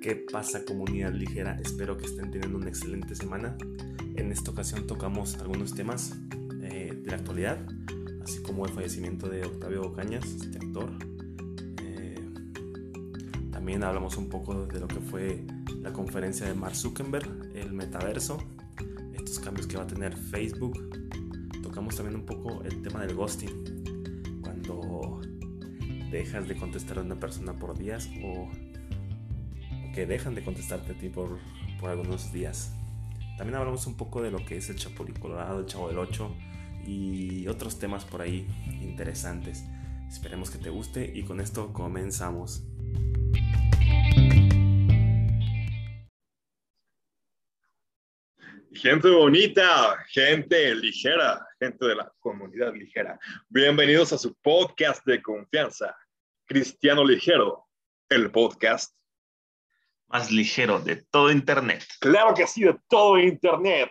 ¿Qué pasa comunidad ligera? Espero que estén teniendo una excelente semana. En esta ocasión tocamos algunos temas eh, de la actualidad, así como el fallecimiento de Octavio Cañas, este actor. Eh, también hablamos un poco de lo que fue la conferencia de Mark Zuckerberg, el metaverso, estos cambios que va a tener Facebook. Tocamos también un poco el tema del ghosting, cuando dejas de contestar a una persona por días o que dejan de contestarte a ti por, por algunos días. También hablamos un poco de lo que es el Chapulín Colorado, el Chavo del 8 y otros temas por ahí interesantes. Esperemos que te guste y con esto comenzamos. Gente bonita, gente ligera, gente de la comunidad ligera. Bienvenidos a su podcast de confianza, Cristiano Ligero, el podcast más ligero de todo Internet. Claro que sí, de todo Internet.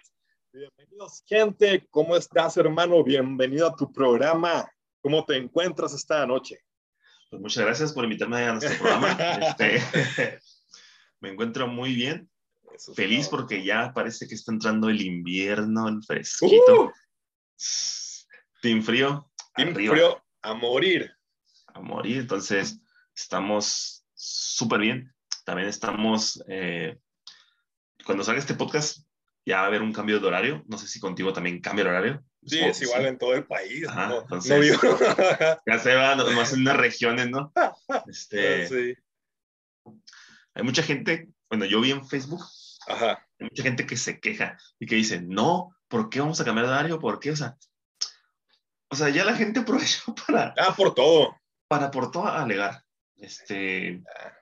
Bienvenidos, gente. ¿Cómo estás, hermano? Bienvenido a tu programa. ¿Cómo te encuentras esta noche? Pues muchas gracias por invitarme a nuestro programa. Este, me encuentro muy bien. Feliz porque ya parece que está entrando el invierno, el fresquito. Uh. Team frío. Team frío a morir. A morir. Entonces, estamos súper bien también estamos, eh, cuando salga este podcast, ya va a haber un cambio de horario. No sé si contigo también cambia el horario. Sí, es igual en todo el país. no, entonces, ya se va nomás en unas regiones, ¿no? Este, sí. Hay mucha gente, bueno, yo vi en Facebook, Ajá. hay mucha gente que se queja y que dice, no, ¿por qué vamos a cambiar de horario? ¿Por qué? O sea, o sea, ya la gente aprovechó para... Ah, por todo. Para por todo alegar. Este, ah.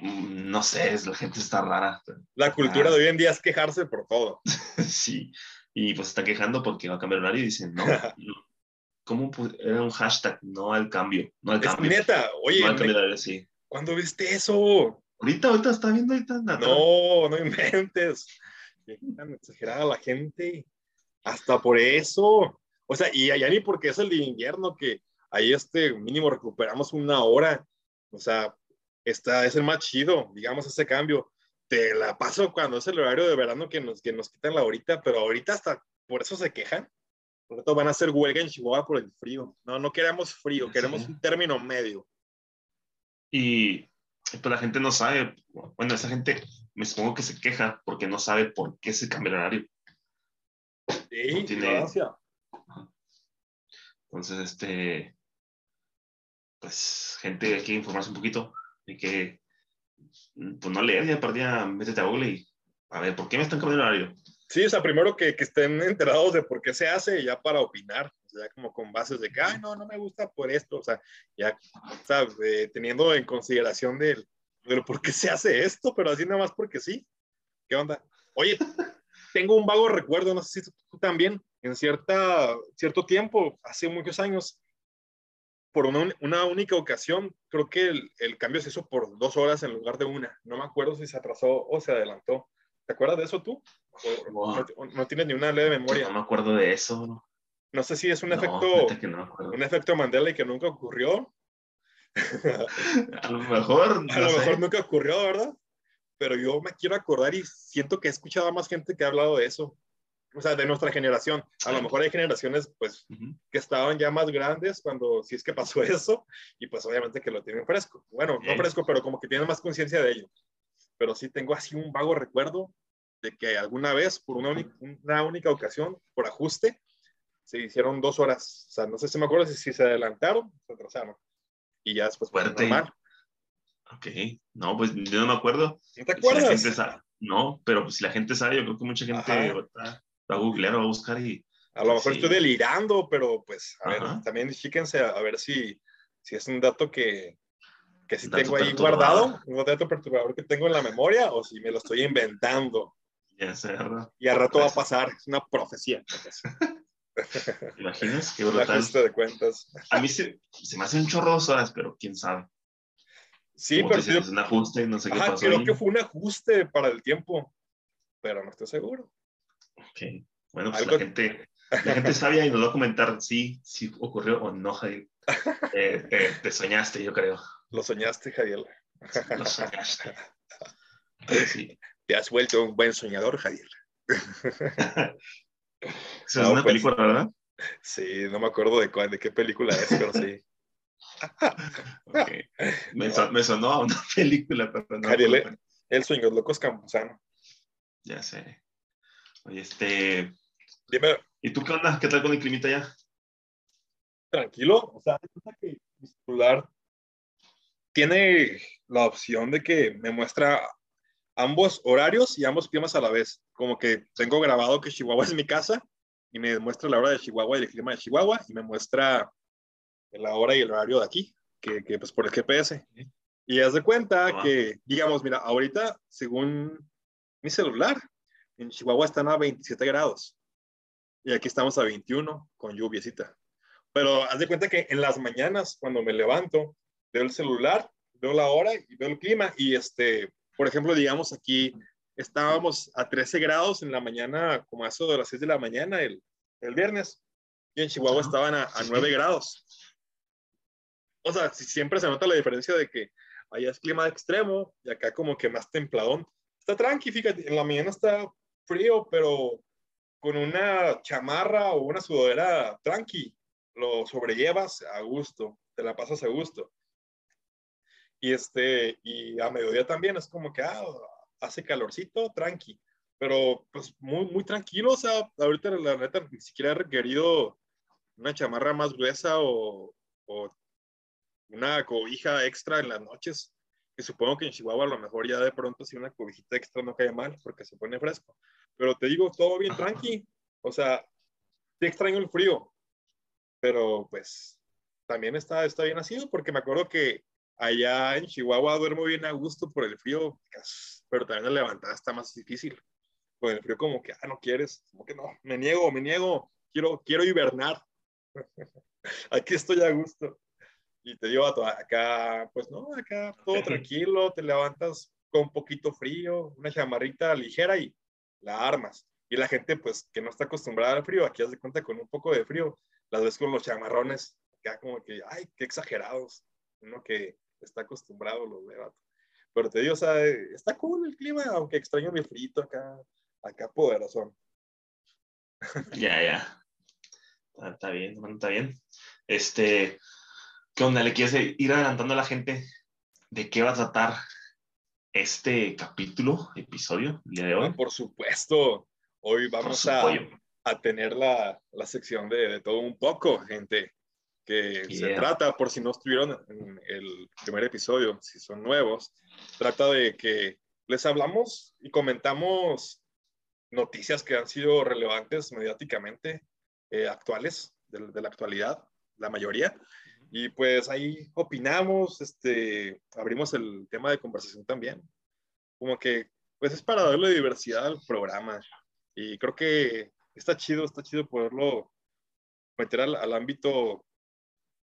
Mm, no sé, la gente está rara. La cultura ah. de hoy en día es quejarse por todo. sí, y pues está quejando porque va a cambiar horario y dicen, no, ¿cómo era un hashtag? No al cambio, no al cambio. neta, oye, no sí. ¿cuándo viste eso? Ahorita, ahorita está viendo ahorita. No, no inventes. Tan exagerada la gente. Hasta por eso. O sea, y allá ni porque es el de invierno que ahí este mínimo recuperamos una hora. O sea, está, es el más chido, digamos, ese cambio. Te la paso cuando es el horario de verano que nos, que nos quitan la horita, pero ahorita hasta por eso se quejan. Por eso van a hacer huelga en Chihuahua por el frío. No, no queremos frío, queremos un término medio. Y pues la gente no sabe, bueno, esa gente me supongo que se queja porque no sabe por qué se cambia el horario. Sí, tiene... Entonces, este, pues gente hay que informarse un poquito y que, pues no leer, ya perdía, métete a Google y a ver, ¿por qué me están cambiando el horario? Sí, o sea, primero que, que estén enterados de por qué se hace, ya para opinar, o sea, como con bases de que, ay, no, no me gusta por esto, o sea, ya, ¿sabes? Eh, teniendo en consideración del, del por qué se hace esto, pero así nada más porque sí. ¿Qué onda? Oye, tengo un vago recuerdo, no sé si tú también, en cierta, cierto tiempo, hace muchos años, por una, una, única ocasión, creo que el, el, cambio se hizo por dos horas en lugar de una. No me acuerdo si se atrasó o se adelantó. ¿Te acuerdas de eso tú? no, tienes ni una leve memoria. No me acuerdo de eso. No sé si es un efecto, un efecto Mandela y que nunca ocurrió. a lo mejor. a lo mejor nunca ocurrió, ¿verdad? Pero yo me quiero acordar y siento que he escuchado a más gente que ha hablado de eso o sea, de nuestra generación. A lo mejor hay generaciones, pues, que estaban ya más grandes cuando, si es que pasó eso, y pues obviamente que lo tienen fresco. Bueno, no fresco, pero como que tienen más conciencia de ello. Pero sí tengo así un vago recuerdo de que alguna vez, por una, una única ocasión, por ajuste, se hicieron dos horas. O sea, no sé si me acuerdo si, se adelantaron o se atrasaron. Y ya después fue normal. Ok, no, pues yo no me acuerdo. ¿No te acuerdas? Si no, pero pues si la gente sabe, yo creo que mucha gente a googlear o a buscar y... A lo mejor estoy delirando, pero pues, a ver, también fíjense a, ver si, si es un dato que, que sí tengo ahí guardado, un dato perturbador que tengo en la memoria, o si me lo estoy inventando. Y al rato va a pues pasar, es una profecía. ¿Te imaginas? Qué brutal. de cuentas. A mí se, se me hace un chorro horas, pero quién sabe. Sí, pero... Es un ajuste, no sé qué pasó creo que fue un ajuste para el tiempo, pero no estoy seguro. Ok. Bueno, pues la gente, la gente sabia y nos va a comentar si, si ocurrió o no, Javier. Eh, te soñaste, yo creo. Lo soñaste, Javier. Lo soñaste. Sí. Te has vuelto un buen soñador, Javier. Esa es una pues, película, ¿verdad? Sí, no me acuerdo de, cuál, de qué película es, pero sí. me, sonó a una película, pero no. Javier, el sueño locos Campuzano. Ya sé. Este. Dime. ¿Y tú qué onda? ¿Qué tal con el climita ya? Tranquilo. O sea, que mi celular tiene la opción de que me muestra ambos horarios y ambos climas a la vez. Como que tengo grabado que Chihuahua es mi casa y me muestra la hora de Chihuahua y el clima de Chihuahua y me muestra la hora y el horario de aquí, que, que pues por el GPS. Y haz de cuenta ah. que, digamos, mira, ahorita, según mi celular, en Chihuahua están a 27 grados y aquí estamos a 21 con lluviecita. Pero haz de cuenta que en las mañanas, cuando me levanto, veo el celular, veo la hora y veo el clima y este, por ejemplo, digamos aquí estábamos a 13 grados en la mañana, como a eso de las 6 de la mañana el, el viernes, y en Chihuahua estaban a, a 9 grados. O sea, siempre se nota la diferencia de que allá es clima extremo y acá como que más templadón. Está tranqui, fíjate, en la mañana está frío, pero con una chamarra o una sudadera tranqui, lo sobrellevas a gusto, te la pasas a gusto. Y este, y a mediodía también es como que, ah, hace calorcito, tranqui, pero pues muy, muy tranquilo, o sea, ahorita la neta ni siquiera he requerido una chamarra más gruesa o, o una cobija extra en las noches, que supongo que en Chihuahua a lo mejor ya de pronto si una cobijita extra no cae mal porque se pone fresco. Pero te digo, todo bien tranqui. O sea, te extraño el frío, pero pues también está, está bien así, porque me acuerdo que allá en Chihuahua duermo bien a gusto por el frío, pero también la levantada está más difícil. Con el frío como que, ah, no quieres, como que no, me niego, me niego, quiero, quiero hibernar. Aquí estoy a gusto. Y te digo, acá, pues no, acá todo tranquilo, te levantas con poquito frío, una chamarrita ligera y la armas. Y la gente, pues, que no está acostumbrada al frío, aquí hace cuenta con un poco de frío, las ves con los chamarrones, acá como que, ay, qué exagerados, uno que está acostumbrado los ve, Pero te digo, o sea, está cool el clima, aunque extraño mi frito acá, acá poderoso. Ya, ya. Está, bien, está bien. Este, ¿Qué onda? ¿Le quieres ir adelantando a la gente de qué va a tratar este capítulo, episodio, el día de hoy? por supuesto. Hoy vamos a, a, tener la, la sección de, de, todo un poco, gente, que se trata, por si no estuvieron en el primer episodio, si son nuevos, trata de que les hablamos y comentamos noticias que han sido relevantes mediáticamente, eh, actuales, de, de la actualidad, la mayoría, y pues ahí opinamos, este, abrimos el tema de conversación también. Como que, pues es para darle diversidad al programa. Y creo que está chido, está chido poderlo meter al, al ámbito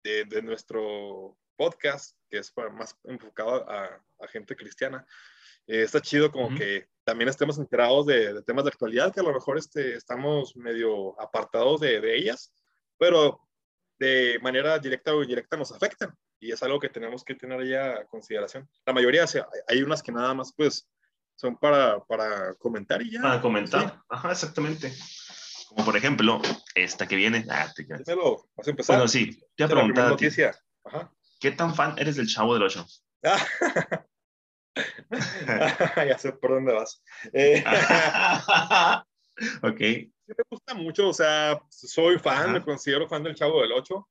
de, de, nuestro podcast, que es más enfocado a, a gente cristiana. Eh, está chido como que también estemos enterados de, de, temas de actualidad, que a lo mejor este, estamos medio apartados de, de ellas, pero de manera directa o indirecta nos afectan y es algo que tenemos que tener ya a consideración. La mayoría, hay unas que nada más pues son para, para comentar y ya. Para comentar, ajá, exactamente. Como por ejemplo, esta que viene. Ah, te Dímelo, vas a empezar. Bueno, sí, te voy a preguntar. Noticia. Ajá. ¿Qué tan fan eres del Chavo del Ocho? ya sé por dónde vas. Eh, ok me gusta mucho, o sea, soy fan, me considero fan del Chavo del Ocho.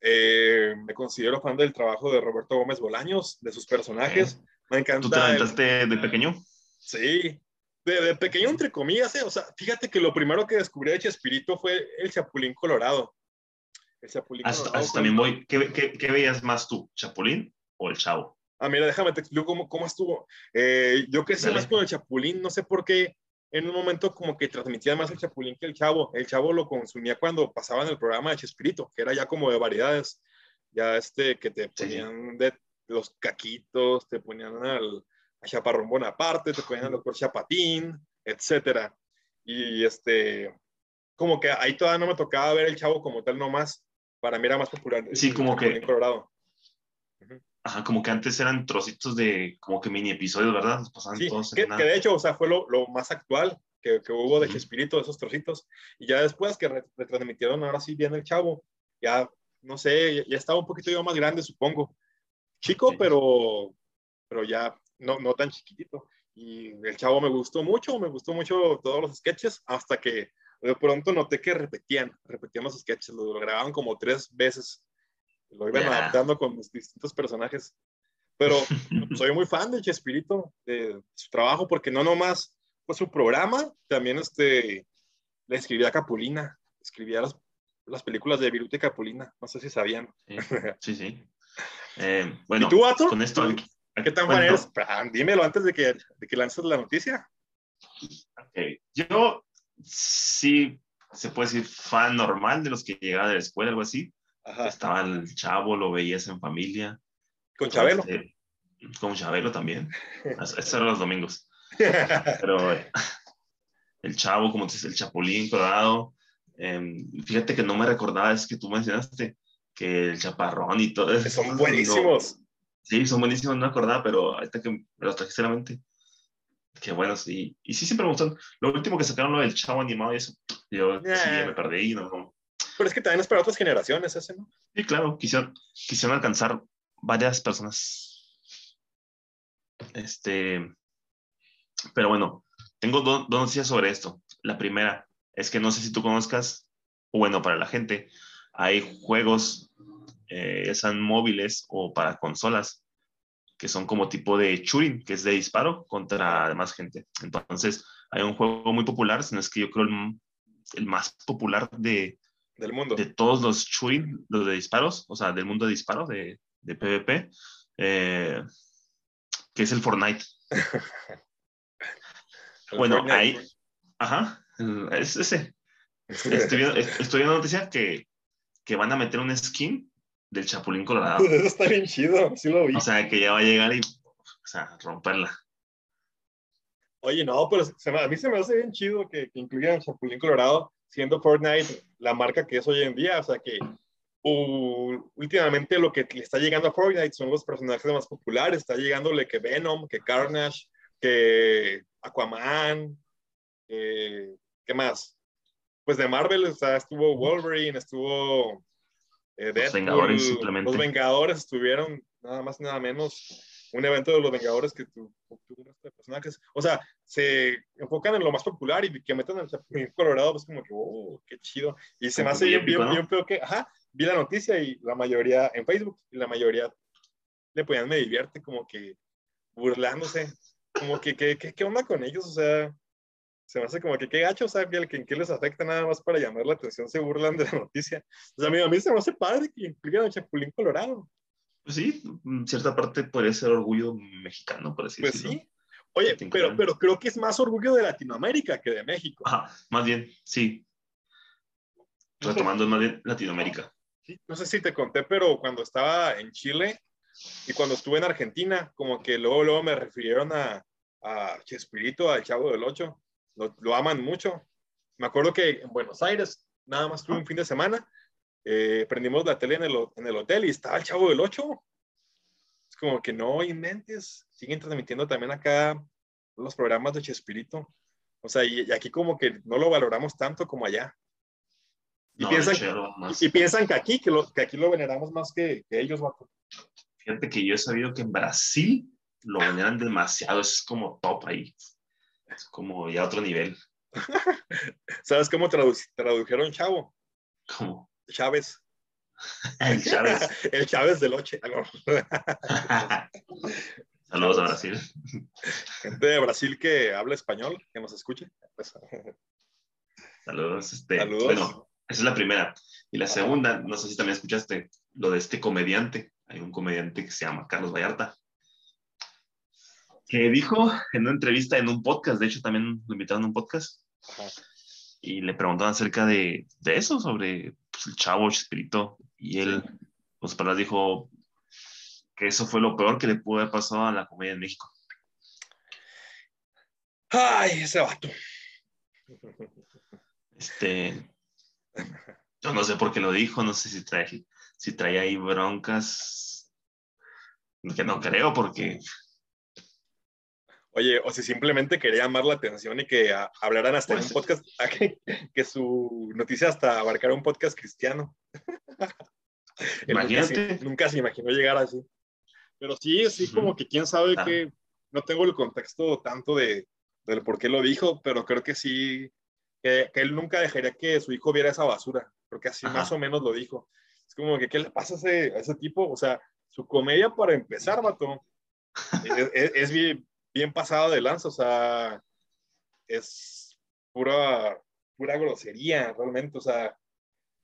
Eh, me considero fan del trabajo de Roberto Gómez Bolaños, de sus personajes. Me encanta. ¿Tú te aventaste de pequeño? Sí, de, pequeño entre comillas, eh, o sea, fíjate que lo primero que descubrí de Chespirito fue el Chapulín Colorado. El Chapulín Colorado. también voy. ¿Qué, qué, qué veías más tú, Chapulín o el Chavo? Ah, mira, déjame te explico cómo, cómo estuvo. Eh, yo crecí más con el Chapulín, no sé por qué en un momento como que transmitía más el Chapulín que el Chavo. El Chavo lo consumía cuando pasaban el programa de Chespirito, que era ya como de variedades, ya este, que te ponían de los caquitos, te ponían al a Chaparrón Bonaparte, te ponían al doctor Chapatín, etcétera. Y este, como que ahí todavía no me tocaba ver el Chavo como tal nomás, para mí era más popular. Sí, como que... Colorado. Ajá, como que antes eran trocitos de, como que mini episodios, ¿verdad? Pasaban sí, todos que, que, de hecho, o sea, fue lo, lo más actual que, que hubo de Chespirito, esos trocitos. Y ya después que retransmitieron, ahora sí viene el chavo, ya, no sé, ya, estaba un poquito yo más grande, supongo. Chico, pero, pero ya no, no tan chiquitito. Y el chavo me gustó mucho, me gustó mucho todos los sketches, hasta que de pronto noté que repetían, repetían los sketches, lo, grababan como tres veces, lo iban adaptando con los distintos personajes. Pero soy muy fan de Chespirito, de su trabajo, porque no nomás fue su programa, también este, le escribía a Capulina, escribía las, las películas de Viruta y Capulina, no sé si sabían. Sí, sí. Eh, bueno, ¿Y tú, Con esto, ¿Qué tan fan eres? Dímelo antes de que, de que lances la noticia. Yo sí, se puede decir fan normal de los que llegaba de la escuela, algo así. Estaba el chavo, lo veías en familia. ¿Con Chabelo? Este, con Chabelo también. Esos eran los domingos. Pero el chavo, como dices, el chapulín colorado. Em, fíjate que no me recordaba, es que tú mencionaste que el chaparrón y todo eso. Son buenísimos. sí, son buenísimos, no me acordaba, pero ahorita que me los trajiste a la mente. Qué bueno, sí. Y sí, siempre me gustan. Lo último que sacaron, lo del chavo animado y eso, yo sí, me perdí. No, Pero es que también es para otras generaciones ese, ¿no? Sí, claro. Quisieron, quisieron alcanzar varias personas. Este. Pero bueno, tengo dos noticias sobre esto. La primera es que no sé si tú conozcas, bueno, para la gente, hay juegos, eh, sean móviles o para consolas, que son como tipo de shooting, que es de disparo contra demás gente. Entonces, hay un juego muy popular, si no es que yo creo el, más popular de, del mundo. De todos los shooting, los de disparos, o sea, del mundo de disparos, de, de PvP, eh, que es el Fortnite. bueno, ahí, ajá, es ese. Estoy viendo, estoy viendo noticias que, que van a meter un skin del Chapulín Colorado. Eso está bien chido, sí lo vi. O sea, que ya va a llegar y, o sea, romperla. Oye, no, pero a mí se me hace bien chido que, que incluyan Chapulín Colorado, siendo Fortnite la marca que es hoy en día. O sea, que últimamente lo que le está llegando a Fortnite son los personajes más populares. Está llegándole que Venom, que Carnage, que Aquaman, ¿qué más? Pues de Marvel, o sea, estuvo Wolverine, estuvo eh, los Vengadores simplemente. Los Vengadores estuvieron nada más nada menos un evento de los Vengadores que tu, de personajes. O sea, se enfocan en lo más popular y que metan el Chapulín Colorado, pues como que, oh, qué chido. Y se me hace bien, bien, bien, que, ajá, vi la noticia y la mayoría en Facebook y la mayoría le ponían me divierte como que burlándose, como que, ¿qué, qué, qué onda con ellos? O sea, se me hace como que qué gacho, o sea, que, en qué les afecta nada más para llamar la atención, se burlan de la noticia. O sea, a mí, a mí se me hace padre que incluyan a Chapulín Colorado. Pues sí, en cierta parte puede ser orgullo mexicano, por decirlo Pues sí. Oye, pero, pero creo que es más orgullo de Latinoamérica que de México. Ajá, más bien, sí. Retomando más bien Latinoamérica. Sí, no sé si te conté, pero cuando estaba en Chile y cuando estuve en Argentina, como que luego, luego me refirieron a, a Chespirito, al Chavo del Ocho lo, aman mucho. Me acuerdo que en Buenos Aires, nada más tuve un fin de semana, eh, prendimos la tele en el, en el, hotel y estaba el chavo del 8. Es como que no inventes, siguen transmitiendo también acá los programas de Chespirito. O sea, y, aquí como que no lo valoramos tanto como allá. Y, piensan, y, piensan que aquí, que, lo, que aquí lo veneramos más que, que ellos, Fíjate que yo he sabido que en Brasil lo veneran demasiado, es como top ahí. Es como ya otro nivel. ¿Sabes cómo tradujeron Chavo? ¿Cómo? Chávez. El Chávez. El Chávez del Oche. Saludos a Brasil. Gente de Brasil que habla español, que nos escuche. Pues, Saludos. Este, Saludos. Bueno, esa es la primera. Y la segunda, no sé si también escuchaste lo de este comediante. Hay un comediante que se llama Carlos Vallarta que dijo en una entrevista en un podcast, de hecho también lo invitaron a un podcast, y le preguntaron acerca de, de eso, sobre pues, el chavo espíritu, y él, pues para dijo que eso fue lo peor que le pudo haber pasado a la comedia en México. Ay, ese vato. Este, yo no sé por qué lo dijo, no sé si trae, si traía ahí broncas Que no creo porque... Oye, o si simplemente quería llamar la atención y que hablaran hasta en un pues podcast, que, que, su noticia hasta abarcara un podcast cristiano. Imagínate. Nunca se, imaginó llegar así. Pero sí, sí, como que quién sabe que no tengo el contexto tanto de, del por qué lo dijo, pero creo que sí, que, él nunca dejaría que su hijo viera esa basura. Creo que así más o menos lo dijo. Es como que, ¿qué le pasa a ese, a ese tipo? O sea, su comedia para empezar, vato, es, es, bien, bien pasada de lanza, o sea, es pura, pura grosería, realmente, o sea,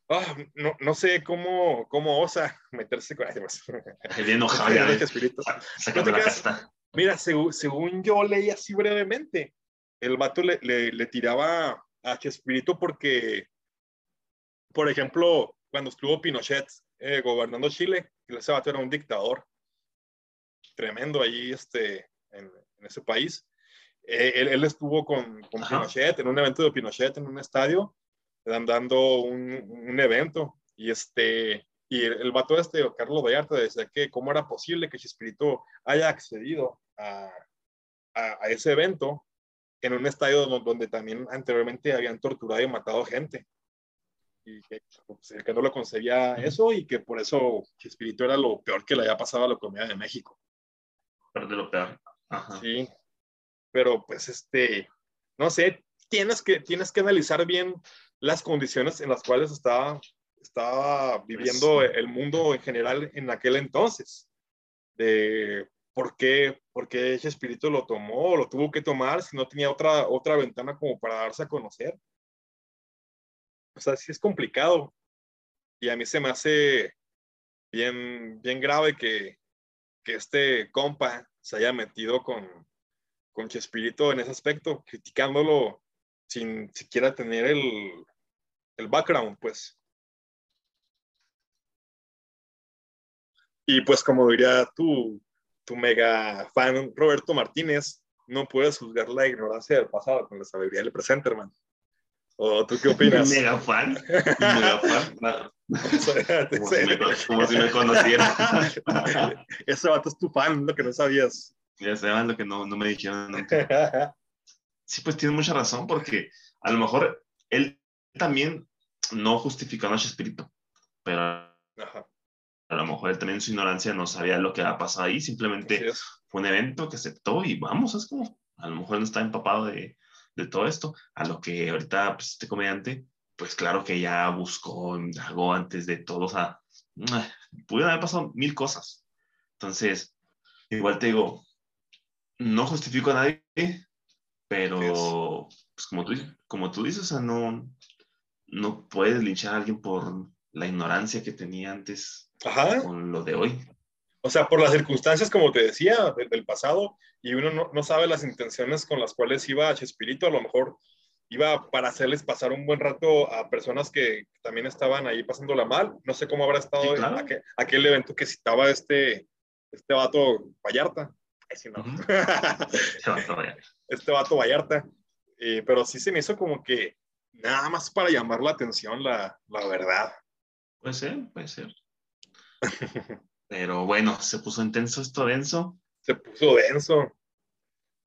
Ah, no, no, sé cómo, cómo osa meterse con pues. El enojado ya. espíritu. Mira, según, según, yo leí así brevemente, el vato le, le, le tiraba a Chespirito porque, por ejemplo, cuando estuvo Pinochet eh, gobernando Chile, ese vato era un dictador tremendo ahí este, en, en ese país. Eh, él, él, estuvo con, con Pinochet en un evento de Pinochet en un estadio dando un, un evento y este y el, el vato este, Carlos Vallarta, decía que cómo era posible que Chespirito haya accedido a, a, a ese evento en un estadio donde, donde, también anteriormente habían torturado y matado gente. Y que, pues, que no lo concebía eso y que por eso Chespirito era lo peor que le había pasado a la comunidad de México. Pero de lo peor. Ajá. Sí. Pero pues este, no sé, tienes que, tienes que analizar bien las condiciones en las cuales estaba, estaba viviendo pues, el mundo en general en aquel entonces. De por qué, por qué ese espíritu lo tomó, lo tuvo que tomar si no tenía otra, otra ventana como para darse a conocer. O sea, sí es complicado. Y a mí se me hace bien, bien grave que, que este compa se haya metido con, con Chespirito en ese aspecto, criticándolo sin siquiera tener el, el background, pues. Y pues como diría tu, tu mega fan Roberto Martínez, no puedes juzgar la ignorancia del pasado con la sabiduría del presente, hermano. ¿O tú qué opinas? Mega fan. Mega fan. como, si me, como, si me, conociera. Ese vato es tu fan, lo que no sabías. Ya saben lo que no, no me dijeron nunca. sí, pues tiene mucha razón, porque a lo mejor él también no justificó a espíritu, pero a lo mejor él también en su ignorancia no sabía lo que había pasado ahí, simplemente fue un evento que aceptó y vamos, es como, a lo mejor no está empapado de, de todo esto, a lo que ahorita pues, este comediante, pues claro que ya buscó, indagó antes de todo, o sea, pudieron haber pasado mil cosas. Entonces, igual te digo, no justifico a nadie, pero pues como tú, como tú dices, o sea, no, no puedes linchar a alguien por la ignorancia que tenía antes con lo de hoy. O sea, por las circunstancias, como te decía, del, pasado, y uno no, no, sabe las intenciones con las cuales iba a Chespirito, a lo mejor iba para hacerles pasar un buen rato a personas que también estaban ahí pasándola mal. No sé cómo habrá estado aquel, aquel, evento que citaba este, este vato Vallarta. Ay, no. este vato Vallarta. Eh, pero sí se me hizo como que nada más para llamar la atención, la, la verdad. Puede ser, puede ser. Pero bueno, se puso intenso esto denso. Se puso denso.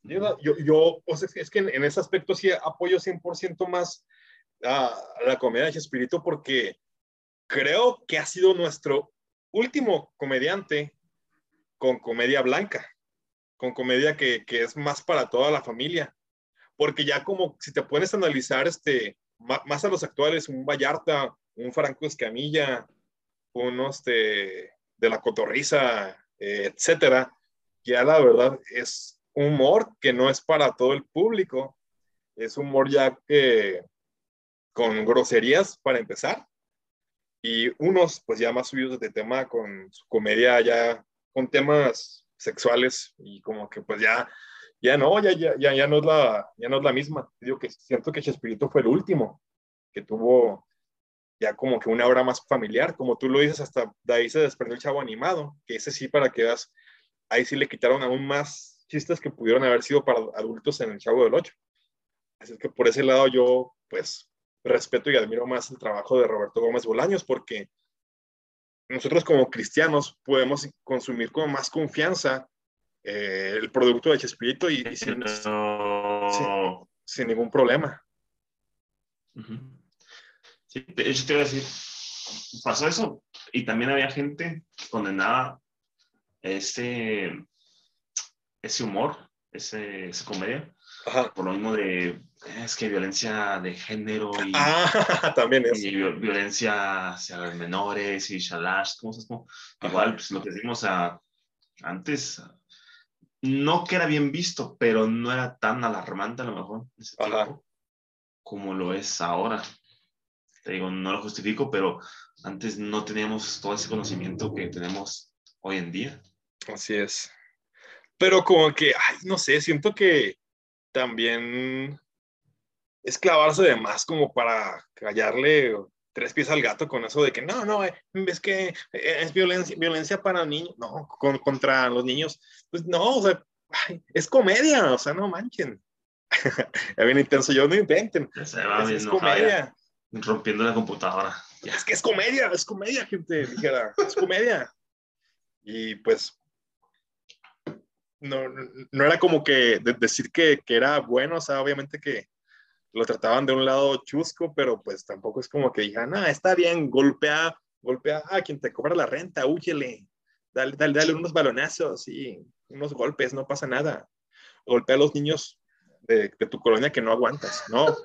Yo, yo, o sea, es que en, ese aspecto sí apoyo 100% más a, la comedia de Espíritu porque creo que ha sido nuestro último comediante con comedia blanca, con comedia que, que es más para toda la familia porque ya como si te pones a analizar este, más, a los actuales, un Vallarta, un Franco Escamilla, uno este, de la Cotorriza, eh, etcétera, ya la verdad es humor que no es para todo el público, es humor ya con groserías para empezar, y unos pues ya más subidos de tema con su comedia ya con temas sexuales y como que pues ya ya no, ya, ya, ya, ya, no es la, ya no es la misma. Digo que siento que Chespirito fue el último que tuvo ya como que una obra más familiar, como tú lo dices, hasta de ahí se desprendió el chavo animado, que ese sí para que veas, ahí sí le quitaron aún más chistes que pudieron haber sido para adultos en el chavo del 8. Así que por ese lado yo pues respeto y admiro más el trabajo de Roberto Gómez Bolaños porque nosotros como cristianos podemos consumir con más confianza eh, el producto de Chespirito y, sin, sin, ningún problema. Sí, de hecho te iba a decir, pasó eso. Y también había gente que condenaba ese, ese humor, ese, esa comedia, por lo mismo de, es que violencia de género y, ah, también es. y violencia hacia los menores y shalash, cosas como, igual, pues lo que decimos a, antes, no que era bien visto, pero no era tan alarmante a lo mejor ese tiempo, como lo es ahora. Te digo, no lo justifico, pero antes no teníamos todo ese conocimiento que tenemos hoy en día. Así es. Pero como que, ay, no sé, siento que también es clavarse de más como para callarle tres pies al gato con eso de que no, no, eh, es que eh, es violencia, violencia para niños, no, contra los niños. Pues no, o sea, es comedia, o sea, no manchen. es bien intenso, yo no inventen. es, comedia. Rompiendo la computadora. Es que es comedia, es comedia, gente, dijera, es comedia. Y pues no, no era como que decir que, que, era bueno, o sea, obviamente que lo trataban de un lado chusco, pero pues tampoco es como que digan, ah, está bien, golpea, golpea a quien te cobra la renta, huyele, dale, dale, dale unos balonazos y unos golpes, no pasa nada. Golpea a los niños de, de tu colonia que no aguantas, ¿no?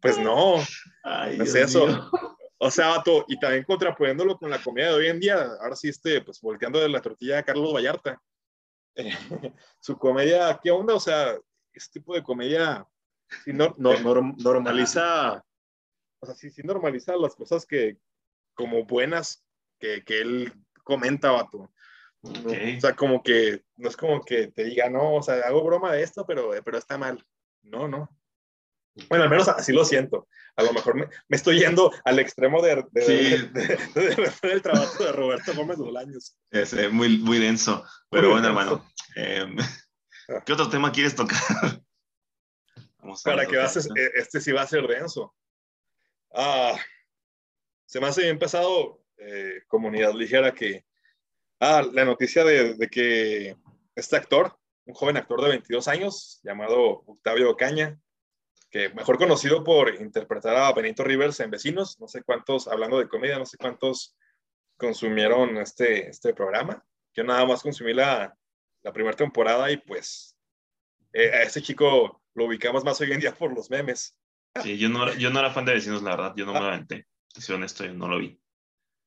Pues no, Ay, es eso. O sea, vato, y también contraponiéndolo con la comida de hoy en día, ahora sí, este, pues volteando de la tortilla de Carlos Vallarta, su comedia, ¿qué onda? O sea, este tipo de comedia si no, normaliza, o sea, sí, sí, normaliza las cosas que como buenas que, que él comenta, vato. O sea, como que, no es como que te diga, no, o sea, hago broma de esto, pero, pero está mal. No, no. Bueno, al menos así lo siento. A lo mejor me, me estoy yendo al extremo de, de, del trabajo de Roberto Gómez Bolaños. Es eh, muy, muy denso. Pero bueno, hermano, em, ah. ¿qué otro tema quieres tocar? Para que haces, e, este sí va a ser denso. Ah, se me hace bien pesado, eh, comunidad ligera, que ah, la noticia de, de, que este actor, un joven actor de 22 años, llamado Octavio Caña, que mejor conocido por interpretar a Benito Rivers en Vecinos, no sé cuántos, hablando de comedia, no sé cuántos consumieron este, este programa. Yo nada más consumí la, la primera temporada y pues eh, a este chico lo ubicamos más hoy en día por los memes. Sí, yo no, yo no era fan de Vecinos, la verdad, yo no me lo aventé. Soy honesto, yo no lo vi.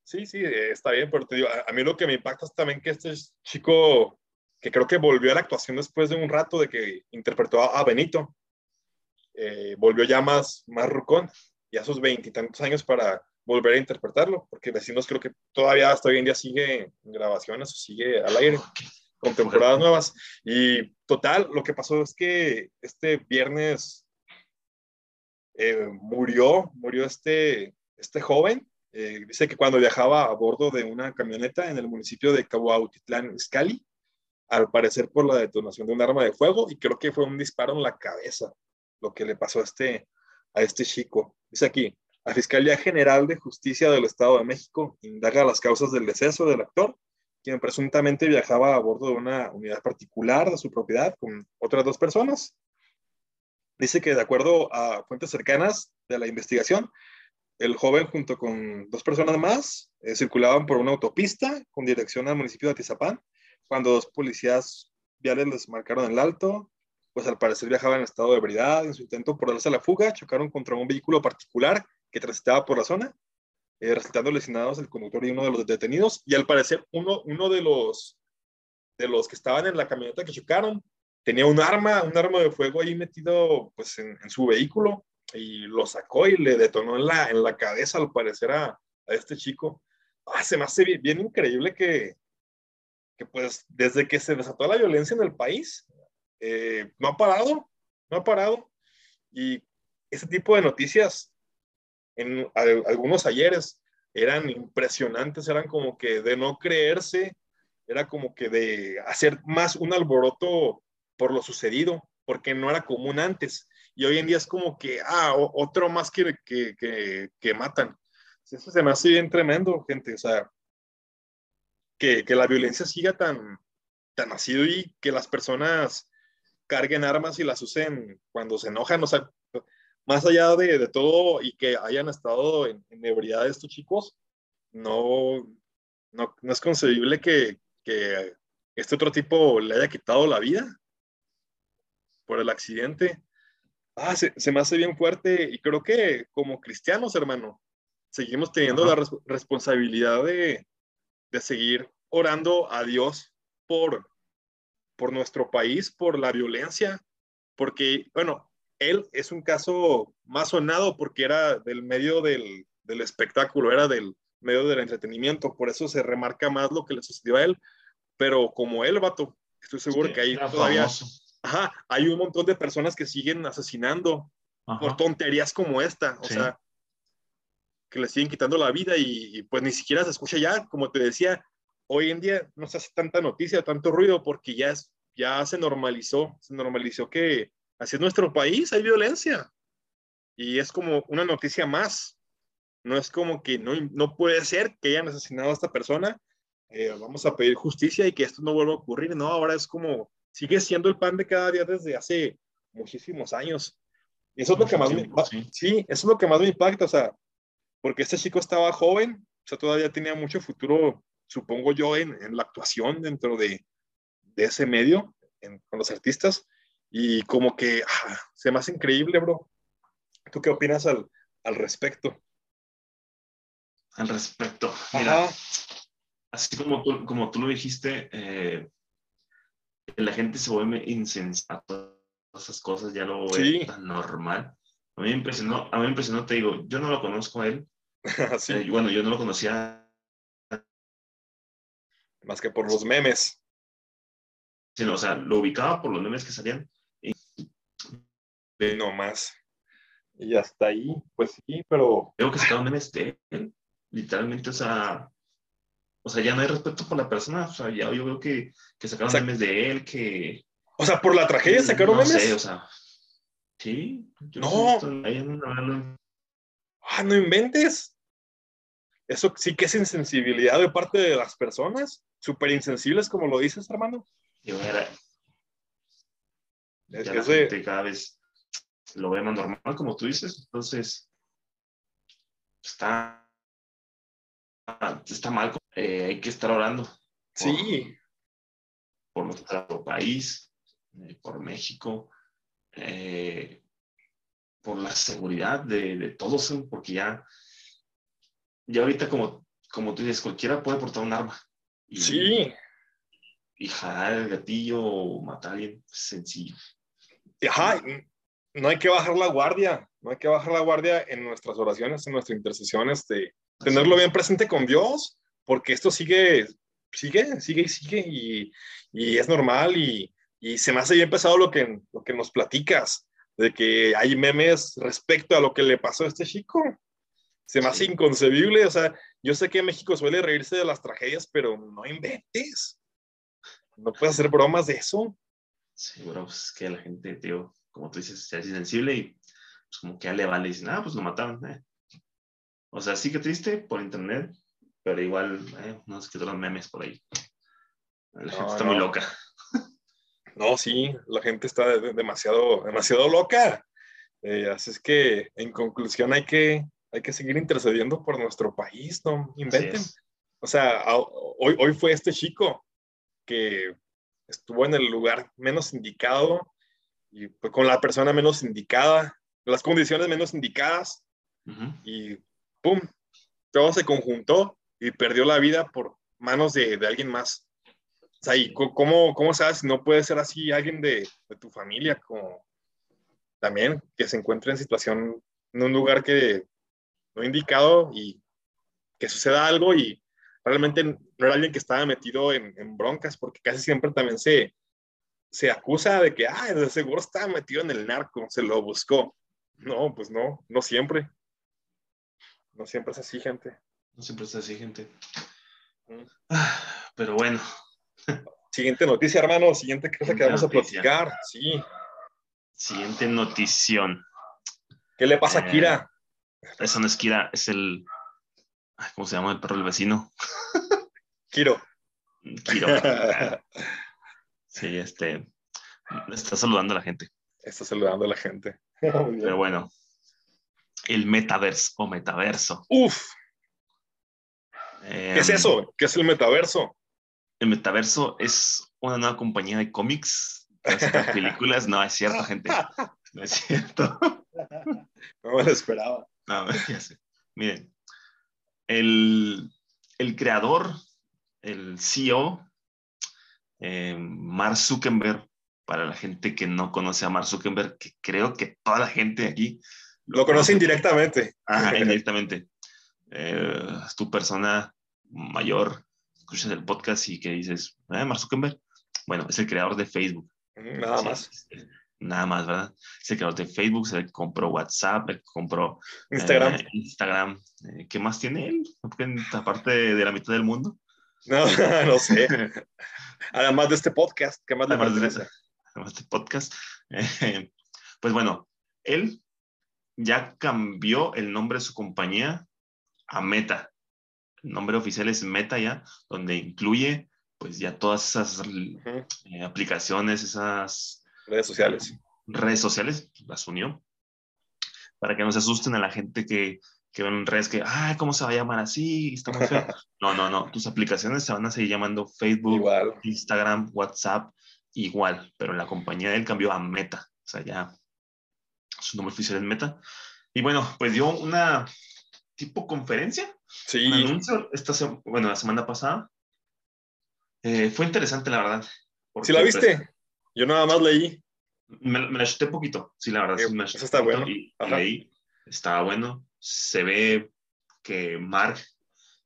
Sí, sí, está bien, pero te digo, a, a, mí lo que me impacta es también que este chico, que creo que volvió a la actuación después de un rato de que interpretó a, a Benito, eh, volvió ya más, más rucón y a sus veintitantos años para volver a interpretarlo, porque Vecinos creo que todavía hasta hoy en día sigue en grabaciones o sigue al aire con temporadas nuevas. Y total, lo que pasó es que este viernes eh, murió, murió este, este joven. Eh, dice que cuando viajaba a bordo de una camioneta en el municipio de Cahuautitlán, Izcalli, al parecer por la detonación de un arma de fuego, y creo que fue un disparo en la cabeza lo que le pasó a este, a este chico. Dice aquí, la Fiscalía General de Justicia del Estado de México indaga las causas del deceso del actor, quien presuntamente viajaba a bordo de una unidad particular de su propiedad con otras dos personas. Dice que de acuerdo a fuentes cercanas de la investigación, el joven junto con dos personas más eh, circulaban por una autopista con dirección al municipio de Atizapán, cuando dos policías viales les marcaron el alto, pues al parecer viajaban en estado de ebriedad. En su intento por darse a la fuga, chocaron contra un vehículo particular que transitaba por la zona, eh, resultando lesionados el conductor y uno de los detenidos. Y al parecer, uno, uno de, los, de los que estaban en la camioneta que chocaron tenía un arma, un arma de fuego ahí metido pues, en, su vehículo y lo sacó y le detonó en la, en la cabeza, al parecer, a, a este chico. Ah, hace bien, bien increíble que, que, pues, desde que se desató la violencia en el país, eh, no ha parado, no ha parado. Y ese tipo de noticias, en algunos ayeres, eran impresionantes, eran como que de no creerse, era como que de hacer más un alboroto por lo sucedido, porque no era común antes. Y hoy en día es como que, ah, otro más que, que, que, que matan. Eso se me hace bien tremendo, gente. O sea, que, que la violencia siga tan, tan así y que las personas carguen armas y las usen cuando se enojan, o sea, más allá de, de todo y que hayan estado en, en ebriedad estos chicos, no, no, no es concebible que, que este otro tipo le haya quitado la vida por el accidente. Ah, se, se, me hace bien fuerte y creo que como cristianos, hermano, seguimos teniendo Ajá. la res responsabilidad de, de, seguir orando a Dios por, por nuestro país, por la violencia, porque, bueno, él es un caso más sonado porque era del medio del, del espectáculo, era del medio del entretenimiento, por eso se remarca más lo que le sucedió a él, pero como él, vato, estoy seguro sí, que ahí todavía ajá, hay un montón de personas que siguen asesinando ajá. por tonterías como esta, o sí. sea, que le siguen quitando la vida y, y, pues ni siquiera se escucha ya, como te decía, hoy en día no se hace tanta noticia, tanto ruido, porque ya, es, ya se normalizó, se normalizó que así es nuestro país, hay violencia. Y es como una noticia más. No es como que no, no puede ser que hayan asesinado a esta persona, eh, vamos a pedir justicia y que esto no vuelva a ocurrir. No, ahora es como, sigue siendo el pan de cada día desde hace muchísimos años. Y eso es lo que más me, sí. sí, eso es lo que más me impacta, o sea, porque este chico estaba joven, o sea, todavía tenía mucho futuro, supongo yo, en, en la actuación dentro de, de ese medio, en, con los artistas, y como que ah, se me hace increíble, bro. ¿Tú qué opinas al, al respecto? Al respecto, mira, Ajá así como tú, como tú lo dijiste, eh, la gente se vuelve insensata, esas cosas ya lo ve sí. tan normal. A mí me impresionó, a mí me impresionó, te digo, yo no lo conozco a él. sí. eh, bueno, yo no lo conocía. Más que por los memes. Sí, no, o sea, lo ubicaba por los memes que salían. Y... No más. Y hasta ahí, pues sí, pero. Creo que sacaron memes de él. Literalmente, o sea, o sea, ya no hay respeto por la persona. O sea, ya yo veo que, que sacaron o sea, memes de él, que. O sea, por la tragedia sacaron no memes. No sé, o sea. Sí. no. Ah, no inventes. Eso sí que es insensibilidad de parte de las personas. Súper insensibles, como lo dices, hermano. Yo era. Es ya la gente cada vez lo ve más normal, como tú dices. Entonces, está está mal, eh, hay que estar orando. Por, sí. Por nuestro país, eh, por México, eh, por la seguridad de, de, todos, porque ya, ya ahorita como, como tú dices, cualquiera puede portar un arma. Y, sí. Y jalar el gatillo o matar a alguien, sencillo. Ajá, no hay que bajar la guardia, no hay que bajar la guardia en nuestras oraciones, en nuestras intercesiones de tenerlo bien presente con Dios, porque esto sigue, sigue, sigue y sigue, y, y es normal, y, y, se me hace bien pesado lo que, lo que nos platicas, de que hay memes respecto a lo que le pasó a este chico. Se me hace inconcebible, o sea, yo sé que México suele reírse de las tragedias, pero no inventes. No puedes hacer bromas de eso. Sí, bro, pues es que la gente, tío, como tú dices, se hace sensible y pues como que ya le vale y dicen, ah, pues lo mataron, eh. O sea, sí que triste por internet, pero igual, eh, no sé qué otros memes por ahí. La no, gente está no. muy loca. No, sí, la gente está demasiado, demasiado loca. Eh, así es que, en conclusión, hay que, hay que seguir intercediendo por nuestro país, no inventen. O sea, hoy, hoy fue este chico que estuvo en el lugar menos indicado y pues, con la persona menos indicada, las condiciones menos indicadas. Uh -huh. Y ¡pum! Todo se conjuntó y perdió la vida por manos de, de alguien más. O sea, ¿y cómo, ¿cómo sabes si no puede ser así alguien de, de, tu familia? Como también que se encuentre en situación en un lugar que no indicado y que suceda algo y realmente no era alguien que estaba metido en, en broncas, porque casi siempre también se, se acusa de que, ah, de seguro estaba metido en el narco, se lo buscó. No, pues no, no siempre. No siempre es así, gente. No siempre es así, gente. Mm. Pero bueno. Siguiente noticia, hermano. Siguiente cosa que vamos noticia. a platicar. Sí. Siguiente notición. ¿Qué le pasa a Kira? Eso no es Kira, es el. ¿Cómo se llama el perro del vecino? Kiro. sí, este, está saludando a la gente. Está saludando a la gente. Pero bueno, el metaverso o metaverso. Uf. ¿Qué es em, eso? ¿Qué es el metaverso? El metaverso es una nueva compañía de cómics, películas. No, es cierto, gente. No es cierto. No me lo esperaba. No, ya sé. Miren, el, el creador, el CEO, eh, Mark Zuckerberg, para la gente que no conoce a Mark Zuckerberg, que creo que toda la gente aquí lo, conoce indirectamente. Ajá, indirectamente. Eh, tu persona mayor, escuchas el podcast y que dices, ¿eh, Mark Zuckerberg? Bueno, es el creador de Facebook. Nada más. Nada más, ¿verdad? El creador de Facebook, se compró WhatsApp, compró Instagram. Eh, Instagram. Eh, ¿Qué más tiene él? Aparte de la mitad del mundo. No, no sé. Además de este podcast, ¿qué más le además, de, además de este podcast. pues bueno, él ya cambió el nombre de su compañía a Meta. El nombre oficial es Meta ya, donde incluye pues ya todas esas eh, aplicaciones, esas redes sociales. redes sociales, las unió. Para que no se asusten a la gente que, que ven en redes que, ah, ¿cómo se va a llamar así? Está muy feo. no, no, no. Tus aplicaciones se van a seguir llamando Facebook, Instagram, WhatsApp, igual. Pero la compañía del cambió a Meta. O sea, ya su nombre oficial es Meta. Y bueno, pues dio una tipo conferencia, sí. un anuncio, esta bueno, la semana pasada. Eh, fue interesante, la verdad. ¿Sí la viste? Pues, Yo nada más leí. Me, la chuté poquito, sí, la verdad. sí, me eso está bueno. Y, leí, estaba bueno. Se ve que Mark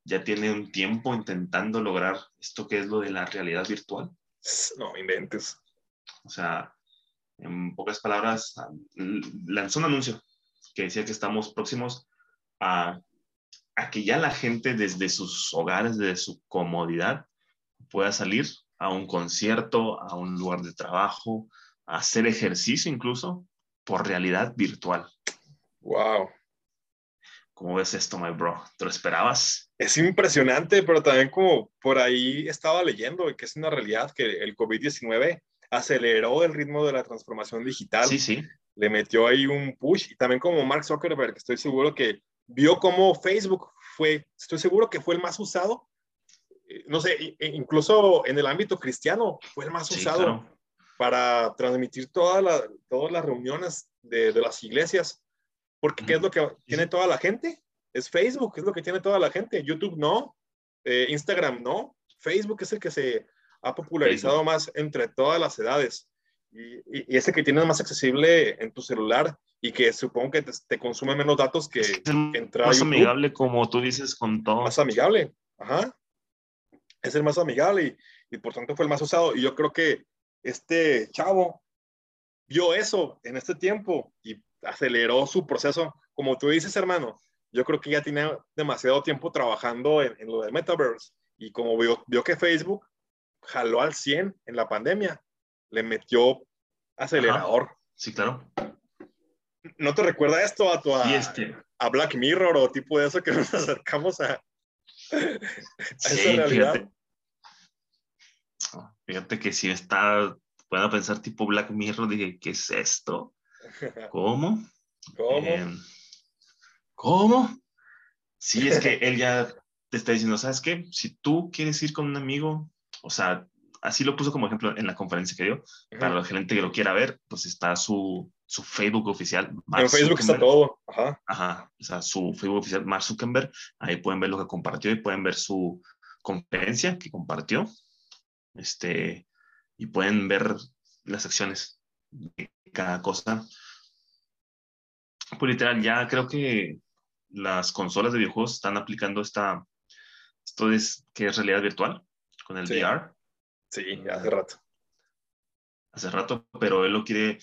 ya tiene un tiempo intentando lograr esto que es lo de la realidad virtual. No inventes. O sea, en pocas palabras, lanzó un anuncio que decía que estamos próximos a, a, que ya la gente desde sus hogares, desde su comodidad, pueda salir a un concierto, a un lugar de trabajo, a hacer ejercicio incluso por realidad virtual. Wow. ¿Cómo ves esto, my bro? ¿Te lo esperabas? Es impresionante, pero también como por ahí estaba leyendo que es una realidad que el COVID-19 aceleró el ritmo de la transformación digital. Sí, sí. Le metió ahí un push y también como Mark Zuckerberg, estoy seguro que vio cómo Facebook fue, estoy seguro que fue el más usado, no sé, incluso en el ámbito cristiano fue el más usado para transmitir todas las reuniones de, las iglesias. Porque ¿qué es lo que tiene toda la gente? Es Facebook, es lo que tiene toda la gente. YouTube no, eh, Instagram no, Facebook es el que se ha popularizado más entre todas las edades y, y, ese que tienes más accesible en tu celular y que supongo que te, consume menos datos que, es entrar más amigable como tú dices con todo más amigable ajá es el más amigable y, y por tanto fue el más usado y yo creo que este chavo vio eso en este tiempo y aceleró su proceso como tú dices hermano yo creo que ya tiene demasiado tiempo trabajando en, en lo del metaverse y como vio, vio que Facebook jaló al 100 en la pandemia, le metió acelerador. Sí, claro. ¿No te recuerda esto a tu este. a, Black Mirror o tipo de eso que nos acercamos a, sí, Fíjate. Fíjate que si está, puedo pensar tipo Black Mirror, dije, ¿qué es esto? ¿Cómo? ¿Cómo? Em, ¿Cómo? Sí, es que él ya te está diciendo, ¿sabes qué? Si tú quieres ir con un amigo, o sea, así lo puso como ejemplo en la conferencia que dio. Para la gente que lo quiera ver, pues está su, su Facebook oficial. en Facebook está todo. Ajá. Ajá. O sea, su Facebook oficial, Mark Zuckerberg. Ahí pueden ver lo que compartió y pueden ver su conferencia que compartió. Este, y pueden ver las secciones de cada cosa. Pues literal, ya creo que las consolas de videojuegos están aplicando esta, esto es que es realidad virtual con el VR. Sí, hace rato. Hace rato, pero él lo quiere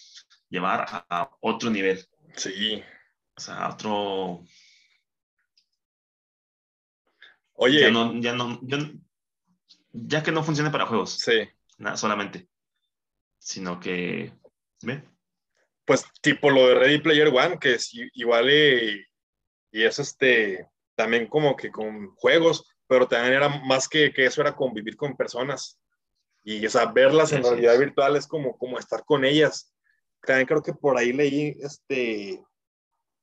llevar a, otro nivel. Sí. O sea, a otro. Oye. Ya no, ya no, ya, que no funcione para juegos. Sí. Nada, solamente. Sino que. ¿Ve? Pues tipo lo de Ready Player One, que es igual y, y es este también como que con juegos, pero también era más que, que eso, era convivir con personas. Y, o sea, verlas en realidad virtual es como, como estar con ellas. También creo que por ahí leí, este,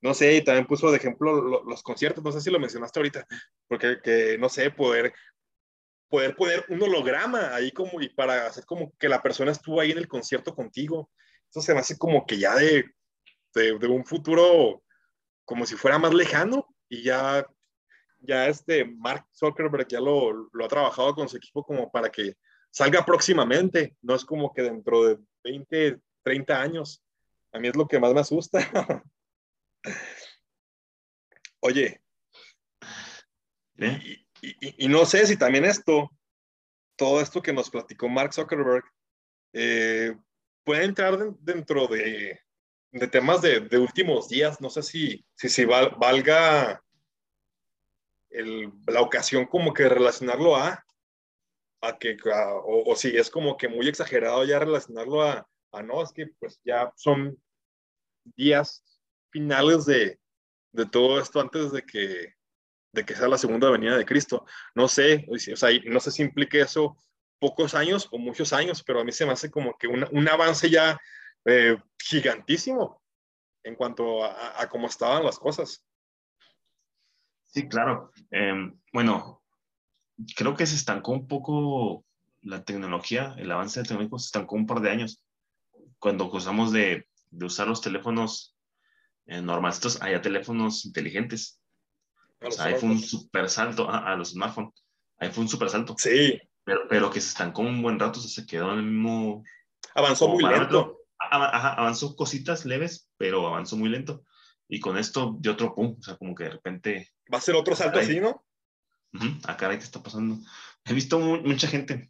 no sé, y también puso de ejemplo los conciertos, no sé si lo mencionaste ahorita, porque, que, no sé, poder, poder poner un holograma ahí como, y para hacer como que la persona estuvo ahí en el concierto contigo. Eso se me hace como que ya de, de, de un futuro como si fuera más lejano y ya, ya este Mark Zuckerberg ya lo, lo ha trabajado con su equipo como para que salga próximamente, no es como que dentro de 20, 30 años. A mí es lo que más me asusta. Oye, ¿Eh? Y, no sé si también esto, todo esto que nos platicó Mark Zuckerberg, eh, puede entrar dentro de, de temas de, de, últimos días. No sé si, si, si valga el, la ocasión como que relacionarlo a, a que, o, si es como que muy exagerado ya relacionarlo a, a, no, es que pues ya son días finales de, de todo esto antes de que, de que sea la segunda venida de Cristo. No sé, o sea, no sé si implique eso pocos años o muchos años, pero a mí se me hace como que un, un avance ya eh, gigantísimo en cuanto a, cómo estaban las cosas. Sí, claro. Em, bueno, creo que se estancó un poco la tecnología, el avance tecnológico se estancó un par de años. Cuando usamos de, de usar los teléfonos eh, normales, hay teléfonos inteligentes. O sea, ahí fue un super salto a, los smartphones. Ahí fue un super salto. Sí. Pero, pero que se estancó un buen rato, se quedó en el mismo. Avanzó muy lento avanzó cositas leves, pero avanzó muy lento. Y con esto de otro pum, o sea, como que de repente. Va a ser otro salto así, ¿no? acá -huh, ¿qué está pasando? He visto mucha gente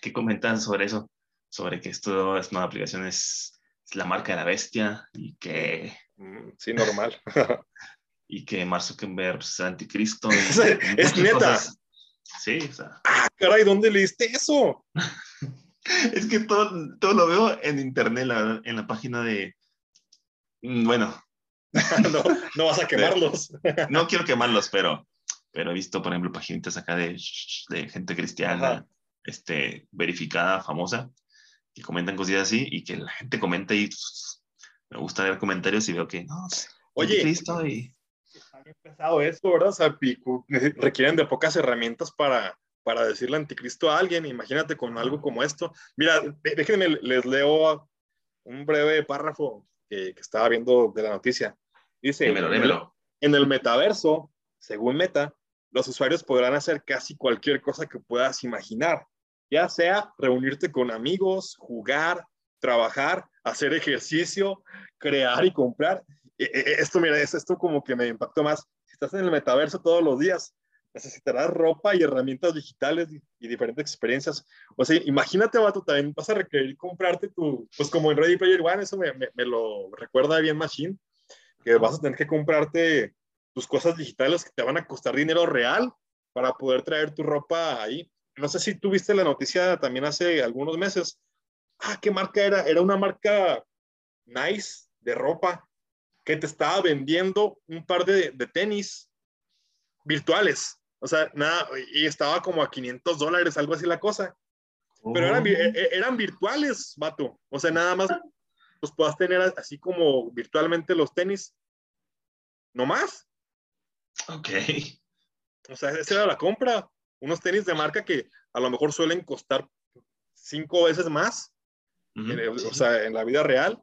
que comentan sobre eso, sobre que esto es una aplicación, es, la marca de la bestia y que. Mm, sí, normal. y que Mark Zuckerberg es anticristo. es neta. Sí, o sea. Ah, caray, ¿dónde leíste eso? Es que todo, todo lo veo en internet, en la página de. Mm, bueno. no, no, vas a quemarlos. no quiero quemarlos, pero, pero he visto, por ejemplo, páginas acá de, de gente cristiana, este, verificada, famosa, que comentan cositas así y que la gente comenta y pues, me gusta ver comentarios y veo que no. Oye, Cristo y... pesado esto, ¿verdad? O sea, requieren de pocas herramientas para, para decirle anticristo a alguien, imagínate con algo como esto. Mira, déjenme, les leo un breve párrafo que, estaba viendo de la noticia. Dice, En, el, metaverso, según Meta, los usuarios podrán hacer casi cualquier cosa que puedas imaginar, ya sea reunirte con amigos, jugar, trabajar, hacer ejercicio, crear y comprar. Esto, mira, es esto como que me impactó más. Si estás en el metaverso todos los días, necesitarás ropa y herramientas digitales y, diferentes experiencias. O sea, imagínate, vato, también vas a requerir comprarte tu, pues como en Ready Player One, eso me, me, lo recuerda bien Machine, que vas a tener que comprarte tus cosas digitales que te van a costar dinero real para poder traer tu ropa ahí. No sé si tuviste la noticia también hace algunos meses. Ah, ¿qué marca era? Era una marca nice de ropa que te estaba vendiendo un par de, de tenis virtuales o sea, nada, y estaba como a 500 dólares, algo así la cosa. Pero eran, e, e, eran virtuales, vato. O sea, nada más los puedas tener así como virtualmente los tenis. No más. Ok. O sea, esa era la compra. Unos tenis de marca que a lo mejor suelen costar cinco veces más. Eh, o sea, en la vida real.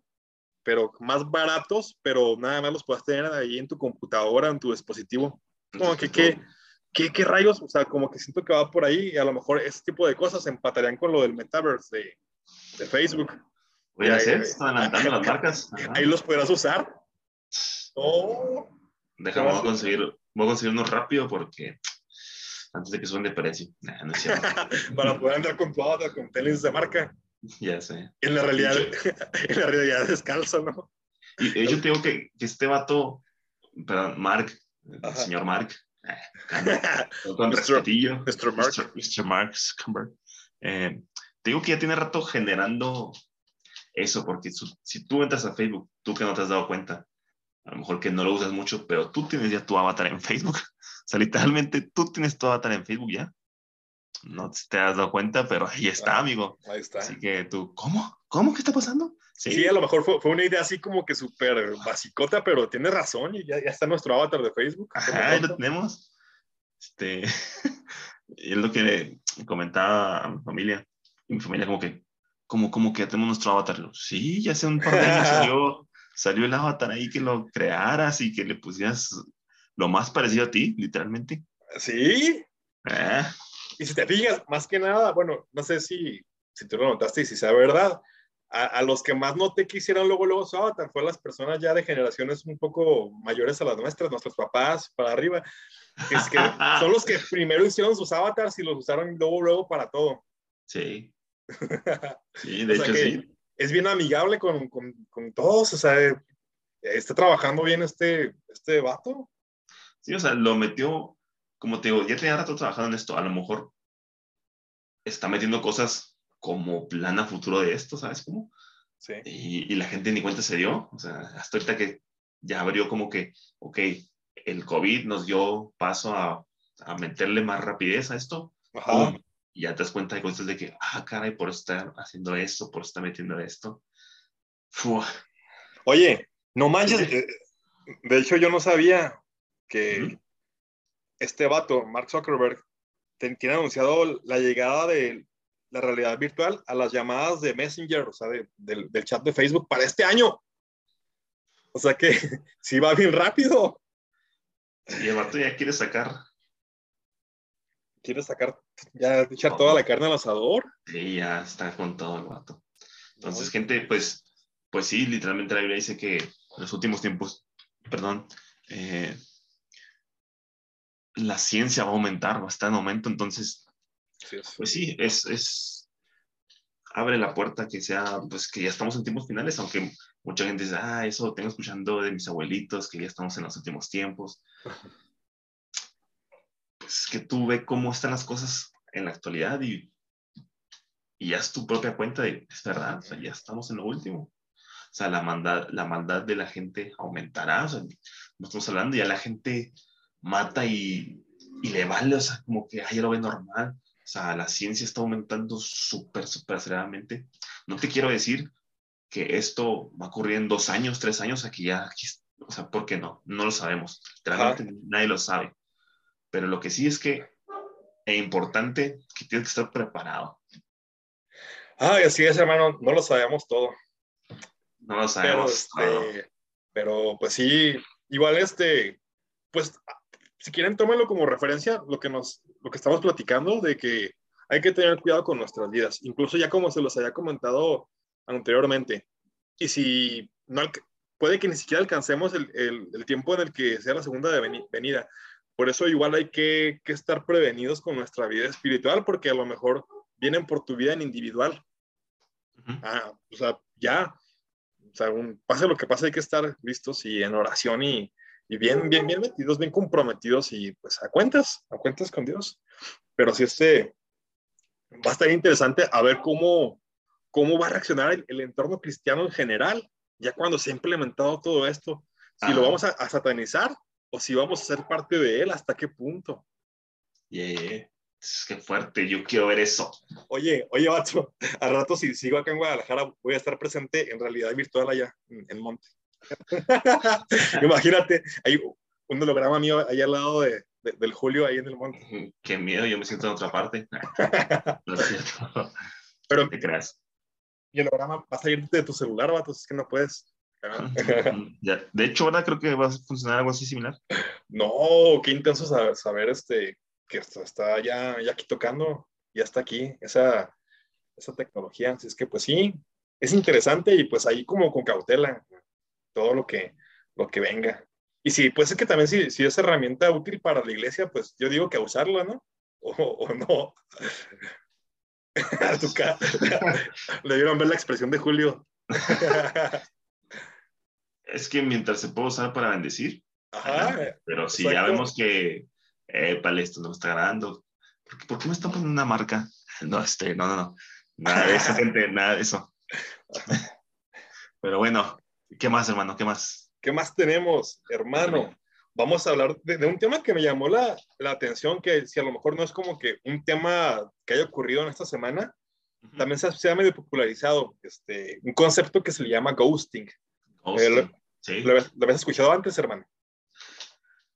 Pero más baratos, pero nada más los puedas tener ahí en tu computadora, en tu dispositivo. Como que, que ¿qué, ¿qué, rayos? O sea, como que siento que va por ahí y a lo mejor ese tipo de cosas empatarían con lo del metaverse de, de Facebook. Voy a hacer, están adelantando las marcas. Ahí los podrás usar. Oh, Déjame, voy a, conseguir, voy a conseguir uno rápido porque antes de que suban de precio. no es Para poder andar con tu auto, con tenis de marca. Ya sé. En la realidad, en la realidad descalzo, ¿no? Y yo tengo que, que este vato, perdón, Mark, el señor Mark, con respetillo. Mr. Mark. Mr. Mark Zuckerberg. Eh, te digo que ya tiene rato generando eso, porque si tú entras a Facebook, tú que no te has dado cuenta, a lo mejor que no lo usas mucho, pero tú tienes ya tu avatar en Facebook. O sea, literalmente tú tienes tu avatar en Facebook ya. No te has dado cuenta, pero ahí está, amigo. Ahí está. Así que tú, ¿cómo? ¿Cómo? ¿Qué está pasando? Sí, a lo mejor fue, fue, una idea así como que súper basicota, pero tienes razón y ya, ya, está nuestro avatar de Facebook. Ajá, ahí lo tenemos. Este, es lo que comentaba a mi familia. Y mi familia como que, como, como que tenemos nuestro avatar. Sí, ya hace un par de años salió, salió el avatar ahí que lo crearas y que le pusieras lo más parecido a ti, literalmente. Sí. Eh. Y si te fijas, más que nada, bueno, no sé si, si tú lo notaste y si sea verdad, a, a, los que más noté que hicieron luego, luego su avatar fue las personas ya de generaciones un poco mayores a las nuestras, nuestros papás para arriba, es que son los que primero hicieron sus avatars y los usaron luego, luego para todo. Sí. Sí, de o sea hecho que sí. Es bien amigable con, con, con todos, o sea, está trabajando bien este, este vato. Sí, o sea, lo metió, como te digo, ya tenía rato trabajando en esto, a lo mejor está metiendo cosas como plan a futuro de esto, ¿sabes cómo? Sí. Y, y, la gente ni cuenta se dio, o sea, hasta ahorita que ya abrió como que, ok, el COVID nos dio paso a, a meterle más rapidez a esto, Ajá. y ya te das cuenta de cosas de que, ah, caray, por estar haciendo esto, por estar metiendo esto. Fua. Oye, no manches, eh, de hecho yo no sabía que Ujú. Este vato, Mark Zuckerberg, tiene anunciado la llegada de la realidad virtual a las llamadas de Messenger, o sea, de- del, del chat de Facebook para este año. O sea que sí va bien rápido. Y el vato ya quiere sacar, Quiere sacar, ya echar toda la carne al asador. y ya está con todo el vato. Entonces, gente, pues, pues sí, literalmente la Biblia dice que en los últimos tiempos, perdón, eh, la ciencia va a aumentar, va a estar en aumento, entonces, Sí, es- pues sí, es, es, abre la puerta que sea, pues que ya estamos en tiempos finales, aunque mucha gente dice, ah, eso tengo escuchando de mis abuelitos, que ya estamos en los últimos tiempos. Pues que tú ve cómo están las cosas en la actualidad y, y ya es tu propia cuenta de, es verdad, o sea, ya estamos en lo último. O sea, la maldad, la maldad de la gente aumentará, o sea, no estamos hablando, ya la gente mata y, y le vale, o sea, como que ay, ya lo ve normal. O sea, la ciencia está aumentando súper, súper aceleradamente. No te quiero decir que esto va a ocurrir en dos años, tres años, aquí ya, aquí, o sea, ¿por qué no? No lo sabemos. Realmente nadie lo sabe. Pero lo que sí es que es importante que tienes que estar preparado. Ay, así es, hermano, no lo sabemos todo. No lo Pero, sabemos. todo. este, pero pues sí, igual este, pues si quieren tómenlo como referencia lo que nos, lo que estamos platicando de que hay que tener cuidado con nuestras vidas, incluso ya como se los había comentado anteriormente. Y si no puede que ni siquiera alcancemos el, el- el tiempo en el que sea la segunda de veni- venida. Por eso igual hay que, que estar prevenidos con nuestra vida espiritual, porque a lo mejor vienen por tu vida en individual. Ujú. Ah, o sea, ya, o sea, un- pase lo que pase, hay que estar listos y en oración y, y bien, bien, bien metidos, bien comprometidos y pues a cuentas, a cuentas con Dios. Pero sí, este, va a estar interesante a ver cómo, cómo va a reaccionar el, el entorno cristiano en general, ya cuando se ha implementado todo esto. Si lo vamos a, a satanizar o si vamos a ser parte de él, hasta qué punto. Yeah. Que fuerte, yo quiero ver eso. Oye, oye, vato, al rato si sigo acá en Guadalajara voy a estar presente en realidad virtual allá en, en Monte. Imagínate, hay un holograma mío allá al lado de, de- del Julio ahí en el Monte. Qué miedo, yo me siento en otra parte. No es cierto. Pero te creas. y el holograma va a salir de tu celular, vato, es que no puedes. Ya, De hecho, ahora creo que va a funcionar algo así similar. No, qué intenso saber, saber este, que esto está ya, ya aquí tocando, ya está aquí, esa, esa tecnología. Así es que pues sí, es interesante y pues ahí como con cautela todo lo que, lo que venga. Y sí, pues es que también si, si es herramienta útil para la iglesia, pues yo digo que usarla, ¿no? O, o no. Le dieron ver la expresión de Julio. Es que mientras se puede usar para bendecir, Ajá. pero si ya vemos que, eh, vale, esto no me está agradando, ¿por qué, por qué me están poniendo una marca? No, este, no, no, no. Nada de eso, gente, nada de eso. Pero bueno, ¿qué más, hermano? ¿Qué más? ¿Qué más tenemos, hermano? vamos a hablar de, un tema que me llamó la, la, atención, que si a lo mejor no es como que un tema que haya ocurrido en esta semana, también se, se, ha medio popularizado, este, un concepto que se le llama ghosting. ghosting. Eh, sí. ¿lo, habías escuchado antes, hermano?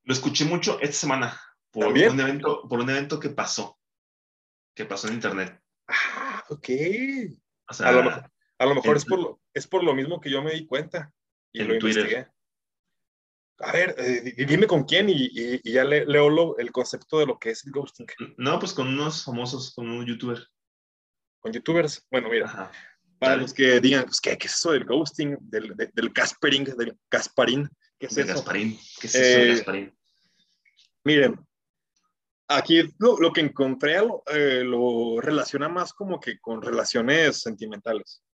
Lo escuché mucho esta semana por un, evento, por un evento que pasó, que pasó en internet. Ah, ok. O sea, a lo, mejor es, por lo, es por lo mismo que yo me di cuenta y lo Twitter. investigué. A ver, eh, dime con quién y, y, ya le, leo el concepto de lo que es el ghosting. No, pues con unos famosos, con un youtuber. Con youtubers. Bueno, mira, para los que digan, pues, ¿qué, ¿qué, es eso del ghosting, del, del Caspering, del Gasparín? ¿Qué es eso? Gasparín. ¿Qué es eso eh, Gasparín? Miren, aquí lo, lo que encontré lo, eh, lo relaciona más como que con relaciones sentimentales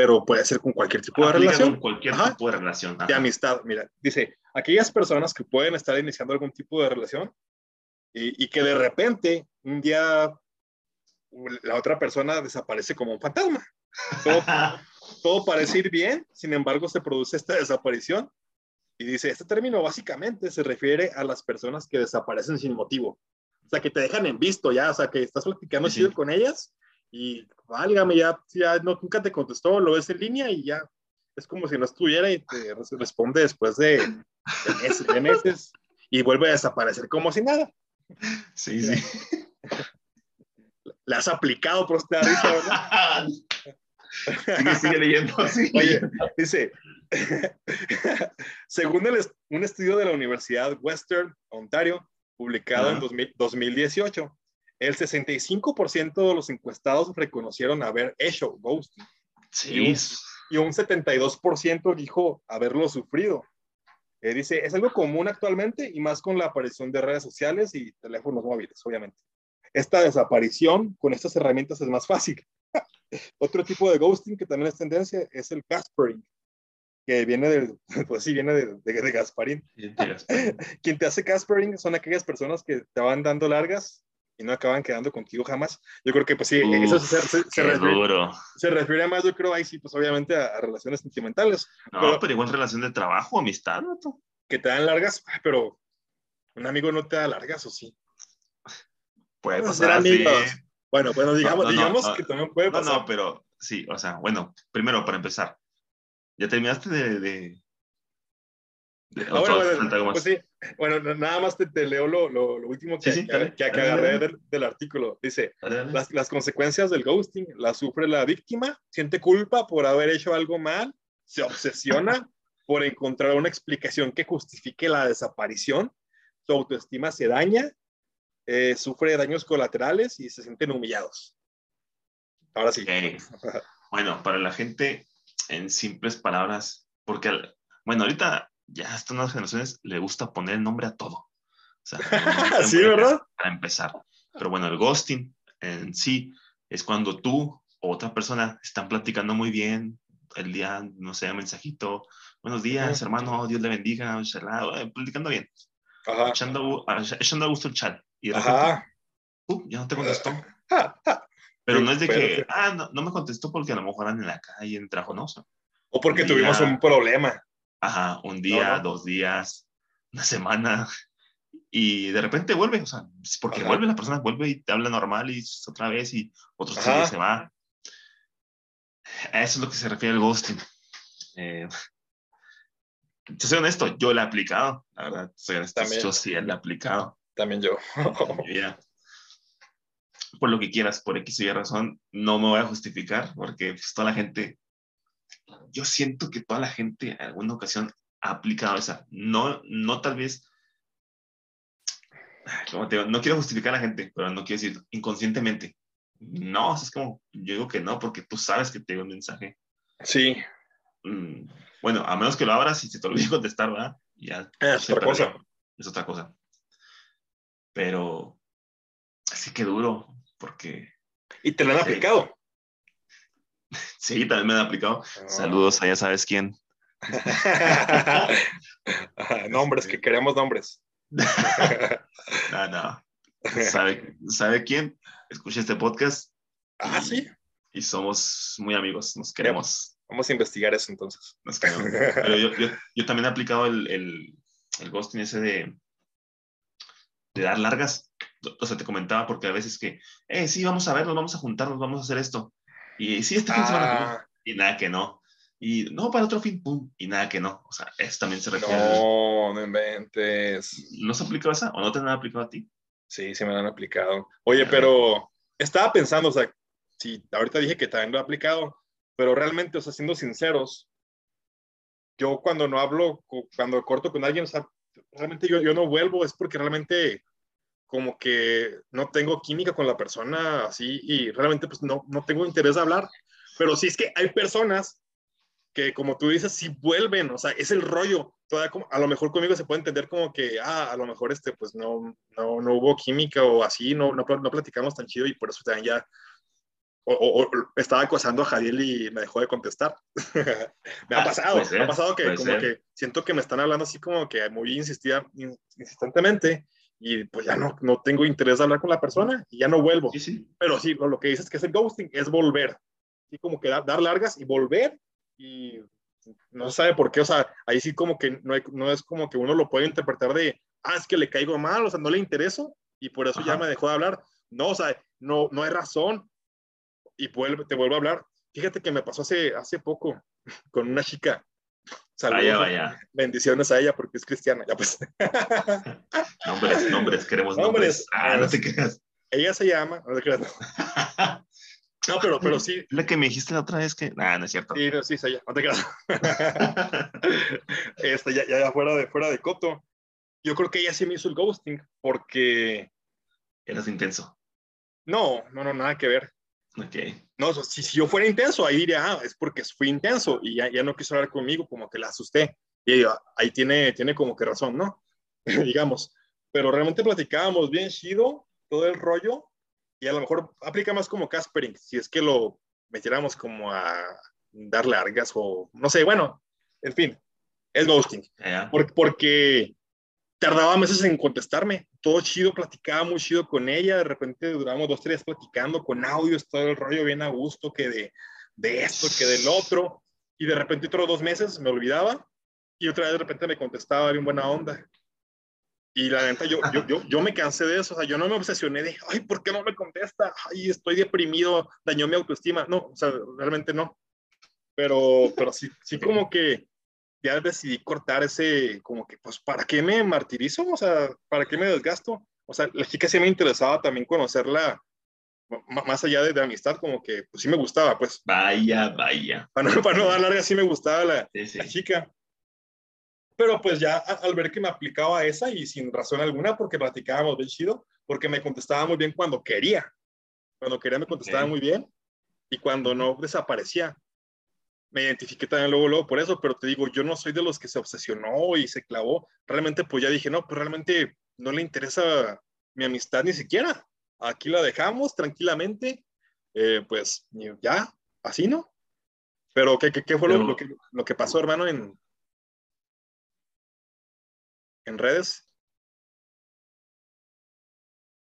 pero puede ser con cualquier tipo de relación. Con cualquier tipo de relación. De amistad. Mira, dice, aquellas personas que pueden estar iniciando algún tipo de relación y, y, que de repente un día la otra persona desaparece como un fantasma. Todo, todo parece ir bien, sin embargo se produce esta desaparición. Y dice, este término básicamente se refiere a las personas que desaparecen sin motivo. O sea, que te dejan en visto ya, o sea, que estás platicando sí. con ellas y válgame, ya, ya no, nunca te contestó, lo ves en línea y ya es como si no estuviera y te responde después de, meses, y vuelve a desaparecer como si nada. Sí, sí. Le has aplicado por esta risa, ¿verdad? Sigue, sigue leyendo. Oye, dice, según el, un estudio de la Universidad Western Ontario, publicado en 2018, el 65% de los encuestados reconocieron haber hecho ghosting. Sí. Y un, 72% dijo haberlo sufrido. Eh, dice, es algo común actualmente y más con la aparición de redes sociales y teléfonos móviles, obviamente. Esta desaparición con estas herramientas es más fácil. Otro tipo de ghosting que también es tendencia es el Caspering, que viene de, pues sí, viene de, de, Gasparín. Quien te hace Caspering son aquellas personas que te van dando largas y no acaban quedando contigo jamás. Yo creo que, pues sí, eso se, se, se, refiere, se, refiere, más, yo creo, ahí sí, pues obviamente a, relaciones sentimentales. No, pero, igual relación de trabajo, amistad, ¿no? Que te dan largas, pero un amigo no te da largas, ¿o sí? Puede pasar amigos. Bueno, bueno, digamos, digamos que también puede pasar. No, no, pero sí, o sea, bueno, primero, para empezar, ¿ya terminaste de, de, Ah, bueno, pues sí. Bueno, nada más te, leo lo, lo, último que, que, agarré del, artículo. Dice, las, las, consecuencias del ghosting las sufre la víctima, siente culpa por haber hecho algo mal, se obsesiona por encontrar una explicación que justifique la desaparición, su autoestima se daña, eh, sufre daños colaterales y se sienten humillados. Ahora sí. Bueno, para la gente, en simples palabras, porque, bueno, ahorita ya a estas nuevas generaciones le gusta poner nombre a todo. O sea, sí, ¿verdad? Para empezar. Pero bueno, el ghosting en sí es cuando tú o otra persona están platicando muy bien, el día, no sé, mensajito, buenos días, hermano, Dios le bendiga, eh, platicando bien. Ajá. Echando, echando a gusto el chat. Y de repente, uh, ya no te contestó. Pero no es de que, ah, no, no, me contestó porque a lo mejor eran en la calle, en trabajo, no. O, porque tuvimos un problema. Ajá, un día, dos días, una semana, y de repente vuelve, o sea, porque vuelve la persona, vuelve y te habla normal y otra vez y otros días se va. eso es lo que se refiere al ghosting. Eh, soy honesto, yo lo he aplicado, la verdad, soy honesto, yo sí lo he aplicado. También yo. Por lo que quieras, por X o Y razón, no me voy a justificar, porque pues, toda la gente yo siento que toda la gente en alguna ocasión ha aplicado esa. No, no tal vez, como te digo, no quiero justificar a la gente, pero no quiero decir inconscientemente. No, es como, yo digo que no, porque tú sabes que te dio un mensaje. Sí. Mm, bueno, a menos que lo abras y se te olvide contestar, ¿verdad? Ya. Es otra cosa. Es otra cosa. Pero, así que duro, porque... Y te lo han aplicado. Sí, también me han aplicado. Ah. Saludos a ya sabes quién. nombres, que queremos nombres. no, no. ¿Sabe, ¿Sabe quién? Escucha este podcast. Ah, sí. Y somos muy amigos, nos queremos. Vamos a investigar eso entonces. Pero yo, yo, yo también he aplicado el, el, el ghosting ese de, de dar largas. O sea, te comentaba porque a veces que, eh, sí, vamos a vernos, vamos a juntarnos, vamos a hacer esto. Y sí, este fin de semana, Ah, y nada que no. Y no, para otro fin, pum, y nada que no. O sea, eso también se refiere. no, no inventes. ¿No se aplicó esa o no te han aplicado a ti? Sí, se me lo han aplicado. Oye, pero estaba pensando, o sea, sí, ahorita dije que también lo he aplicado, pero realmente, o sea, siendo sinceros, yo cuando no hablo, cu- cuando corto con alguien, o sea, realmente yo, yo no vuelvo, es porque realmente como que no tengo química con la persona así y realmente pues no, no tengo interés de hablar. Pero sí es que hay personas que, como tú dices, sí vuelven, o sea, es el rollo. Todavía como, a lo mejor conmigo se puede entender como que, ah, a lo mejor este, pues no, no, no hubo química o así, no, no, no platicamos tan chido y por eso también ya o, o- o estaba acosando a Jadiel y me dejó de contestar. me ha Ah, pasado, puede ser, me ha pasado que como ser. que siento que me están hablando así como que muy insistida, in- insistentemente y pues ya no, no tengo interés de hablar con la persona y ya no vuelvo. Sí, sí. Pero sí, lo, lo que dices que es el ghosting es volver. Así como que dar, dar largas y volver y no se sabe por qué, o sea, ahí sí como que no, hay- no es como que uno lo puede interpretar de, ah, es que le caigo mal, o sea, no le intereso y por eso ya me dejó de hablar. No, o sea, no, no hay razón y vuelve, te vuelvo a hablar. Fíjate que me pasó hace, hace poco con una chica. Saludos, Vaya, vaya. bendiciones a ella porque es cristiana. Ya pues. Nombres, nombres, queremos Nombres. nombres. Ah, no te creas. ella se llama, no te creas, no. No, pero, pero sí, La que me dijiste la otra vez que. Ah, no es cierto. sí, no, sí, es ella, no te creas. este, ya, ya fuera de, fuera de coto. Yo creo que ella sí me hizo el ghosting porque Eras intenso. no, no, no, nada que ver. Ok. No, si, si yo fuera intenso, ahí diría, ah, es porque fui intenso y ya, ya no quiso hablar conmigo, como que la asusté. Y ella, ahí tiene, tiene como que razón, ¿no? Digamos. Pero realmente platicábamos bien chido, todo el rollo, y a lo mejor aplica más como Caspering, si es que lo metiéramos como a dar largas o no sé, bueno, en fin, es ghosting. Porque tardaba meses en contestarme. Todo chido, platicaba muy chido con ella. De repente duramos dos, tres días platicando con audios, todo el rollo bien a gusto, que de, de esto, que del otro. Y de repente otros dos meses me olvidaba y otra vez de repente me contestaba bien buena onda. Y la neta, yo, yo, yo, yo me cansé de eso. O sea, yo no me obsesioné de, ay, ¿por qué no me contesta? Ay, estoy deprimido, dañó mi autoestima. No, o sea, realmente no. Pero, pero sí, sí como que ya decidí cortar ese, como que, pues, ¿para qué me martirizo? O sea, ¿para qué me desgasto? O sea, la chica sí me interesaba también conocerla más allá de, de amistad, como que, pues sí me gustaba, pues, Vaya, vaya. para no, para no dar larga, sí me gustaba la, Sí, sí. la chica. Pero pues ya al ver que me aplicaba esa y sin razón alguna, porque platicábamos bien chido, porque me contestaba muy bien cuando quería. Cuando quería me contestaba muy bien y cuando no desaparecía. Me identifiqué también luego, luego por eso, pero te digo, yo no soy de los que se obsesionó y se clavó. Realmente pues ya dije, no, pues realmente no le interesa mi amistad ni siquiera. Aquí la dejamos tranquilamente, eh, pues ya, así, ¿no? Pero ¿qué, qué, qué fue lo- lo, que, lo que pasó, hermano, en, en redes?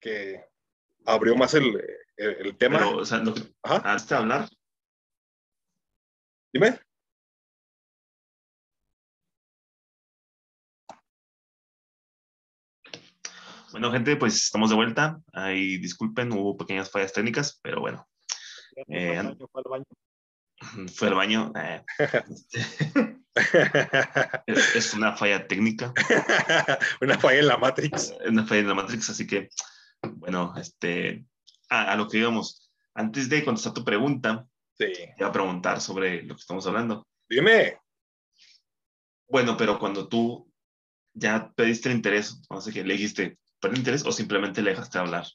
Que abrió más el, el, el tema. Pero, o sea, lo que, Ajá, antes de hablar, dime. bueno, gente, pues estamos de vuelta. Ahí disculpen, hubo pequeñas fallas técnicas, pero bueno, Eh, Fue al baño, fue al baño. eh, es, es una falla técnica, Una falla en la Matrix. una falla en la Matrix, así que, bueno, este, a, a lo que íbamos. Antes de contestar tu pregunta, Sí. te iba a preguntar sobre lo que estamos hablando. Dime. Bueno, pero cuando tú ya pediste el interés, no sé qué, le dijiste, ¿perdí interés o simplemente le dejaste hablar?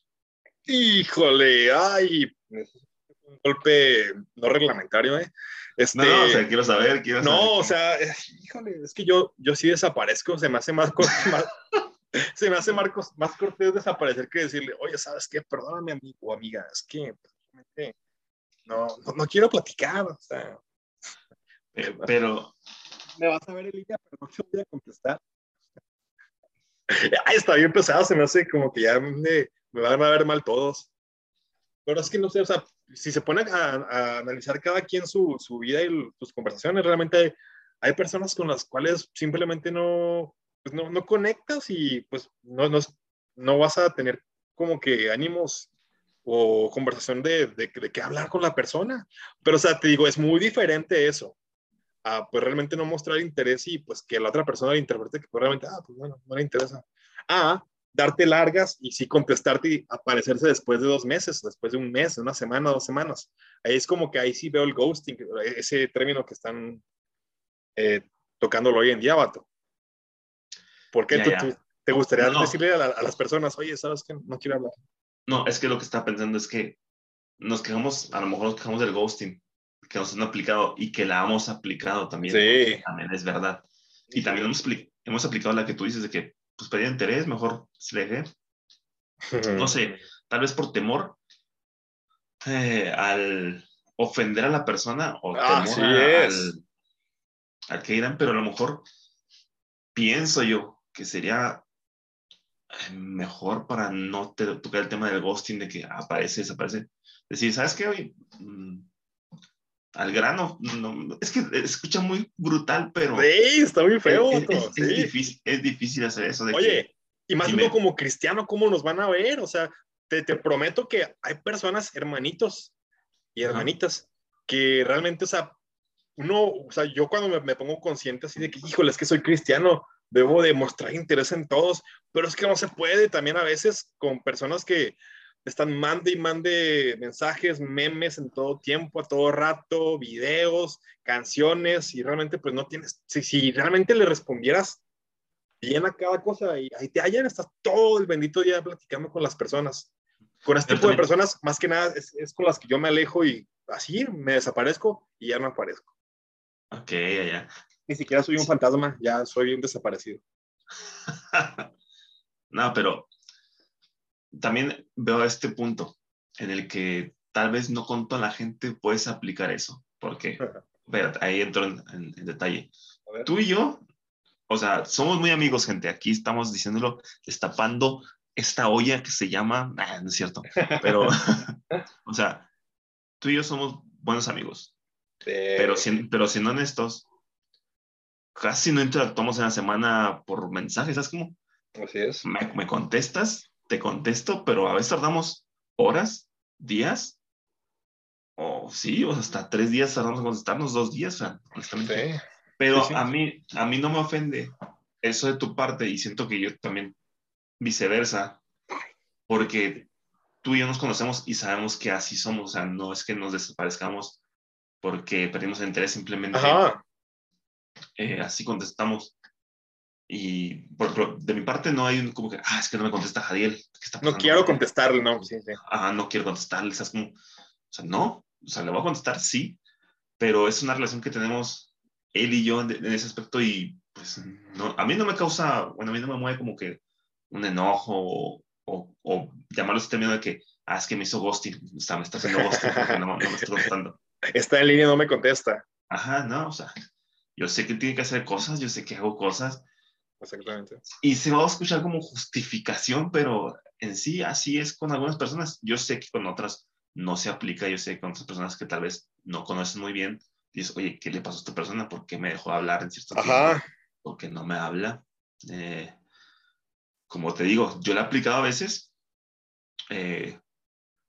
Híjole, ay. Un golpe no reglamentario, ¿eh? Este, No, o sea, quiero saber, quiero saber. No, o sea, eh, híjole, es que yo, yo sí desaparezco, se me hace más, más- se me hace Marcos, más cortés desaparecer que decirle, oye, ¿sabes qué? Perdóname, amigo o amiga, es que realmente no, no, no quiero platicar, o sea, Eh, pero, me vas a ver en línea, pero no te voy a contestar. Ay, está bien pesado, se me hace como que ya me, me van a ver mal todos. Pero es que no sé, o sea, si se pone a, a analizar cada quien su, su vida y sus conversaciones, realmente hay, hay personas con las cuales simplemente no, pues no, no conectas y pues no, no, no vas a tener como que ánimos o conversación de, de, de qué hablar con la persona. Pero, o sea, te digo, es muy diferente eso a pues realmente no mostrar interés y pues que la otra persona le interprete que pues, realmente, ah, pues bueno, no le interesa. A darte largas y sí contestarte y aparecerse después de dos meses, después de un mes, una semana, dos semanas. Ahí es como que ahí sí veo el ghosting, ese término que están eh, tocándolo hoy en día, vato. ¿Por qué tú, te gustaría decirle a, las personas, oye, ¿sabes que No quiero hablar. No, es que lo que está pensando es que nos quejamos, a lo mejor nos quejamos del ghosting que nos han aplicado y que la hemos aplicado también. Sí. También es verdad. Y también hemos, hemos aplicado la que tú dices de que, pues, pedía interés, mejor se le. No sé, tal vez por temor eh, al ofender a la persona o temor al, al que irán, pero a lo mejor pienso yo que sería mejor para no tocar el tema del ghosting, de que aparece, desaparece. Decir, ¿sabes qué? Hoy mm, al grano, no, es que escucha muy brutal, pero... Sí, está muy feo. Es, es, difícil, es difícil hacer eso. De Oye, y más uno como cristiano, ¿cómo nos van a ver? O sea, te, te prometo que hay personas, hermanitos y hermanitas, que realmente, o sea, uno, o sea, yo cuando me, me pongo consciente así de que, híjole, es que soy cristiano, debo demostrar interés en todos, pero es que no se puede también a veces con personas que están mande y mande mensajes, memes en todo tiempo, a todo rato, videos, canciones, y realmente pues no tienes, si, si realmente le respondieras bien a cada cosa y ahí te hallan, estás todo el bendito día platicando con las personas. Con este tipo de personas, más que nada, es, es, con las que yo me alejo y así me desaparezco y ya no aparezco. Ok, ya, ya. Ni siquiera soy un fantasma, ya soy un desaparecido. no, pero también veo este punto en el que tal vez no con toda la gente puedes aplicar eso, porque, espérate, ahí entro en, detalle. Tú y yo, o sea, somos muy amigos, gente, aquí estamos diciéndolo, destapando esta olla que se llama, ah, no es cierto, pero, o sea, tú y yo somos buenos amigos, pero, pero siendo honestos, casi no interactuamos en la semana por mensajes, ¿sabes cómo? Así es. Me, me contestas te contesto, pero a veces tardamos horas, días, o sí, o hasta tres días tardamos en contestarnos, dos días, honestamente. Pero a, mí, a mí no me ofende eso de tu parte y siento que yo también viceversa, porque tú y yo nos conocemos y sabemos que así somos, o sea, no es que nos desaparezcamos porque perdimos el interés, simplemente eh, así contestamos. Y por de mi parte no hay un como que, ah, es que no me contesta Jadiel. no quiero contestarle, no. Sí, sí. Ah, no quiero contestarle. O como, o sea, no, o sea, le voy a contestar, sí, pero es una relación que tenemos él y yo en, ese aspecto y pues no, a mí no me causa, bueno, a mí no me mueve como que un enojo o, o, o llamarlo ese término de que, ah, es que me hizo ghosting, o sea, me está haciendo ghosting no, no me está contestando. Está en línea, no me contesta. Ajá, no, o sea, yo sé que tiene que hacer cosas, yo sé que hago cosas, Exactamente. Y se va a escuchar como justificación, pero en sí así es con algunas personas. Yo sé que con otras no se aplica, yo sé que con otras personas que tal vez no conocen muy bien, dices, oye, ¿qué le pasó a esta persona? ¿Por qué me dejó hablar en cierto Ajá. ¿Por qué no me habla? Eh, como te digo, yo le he aplicado a veces eh,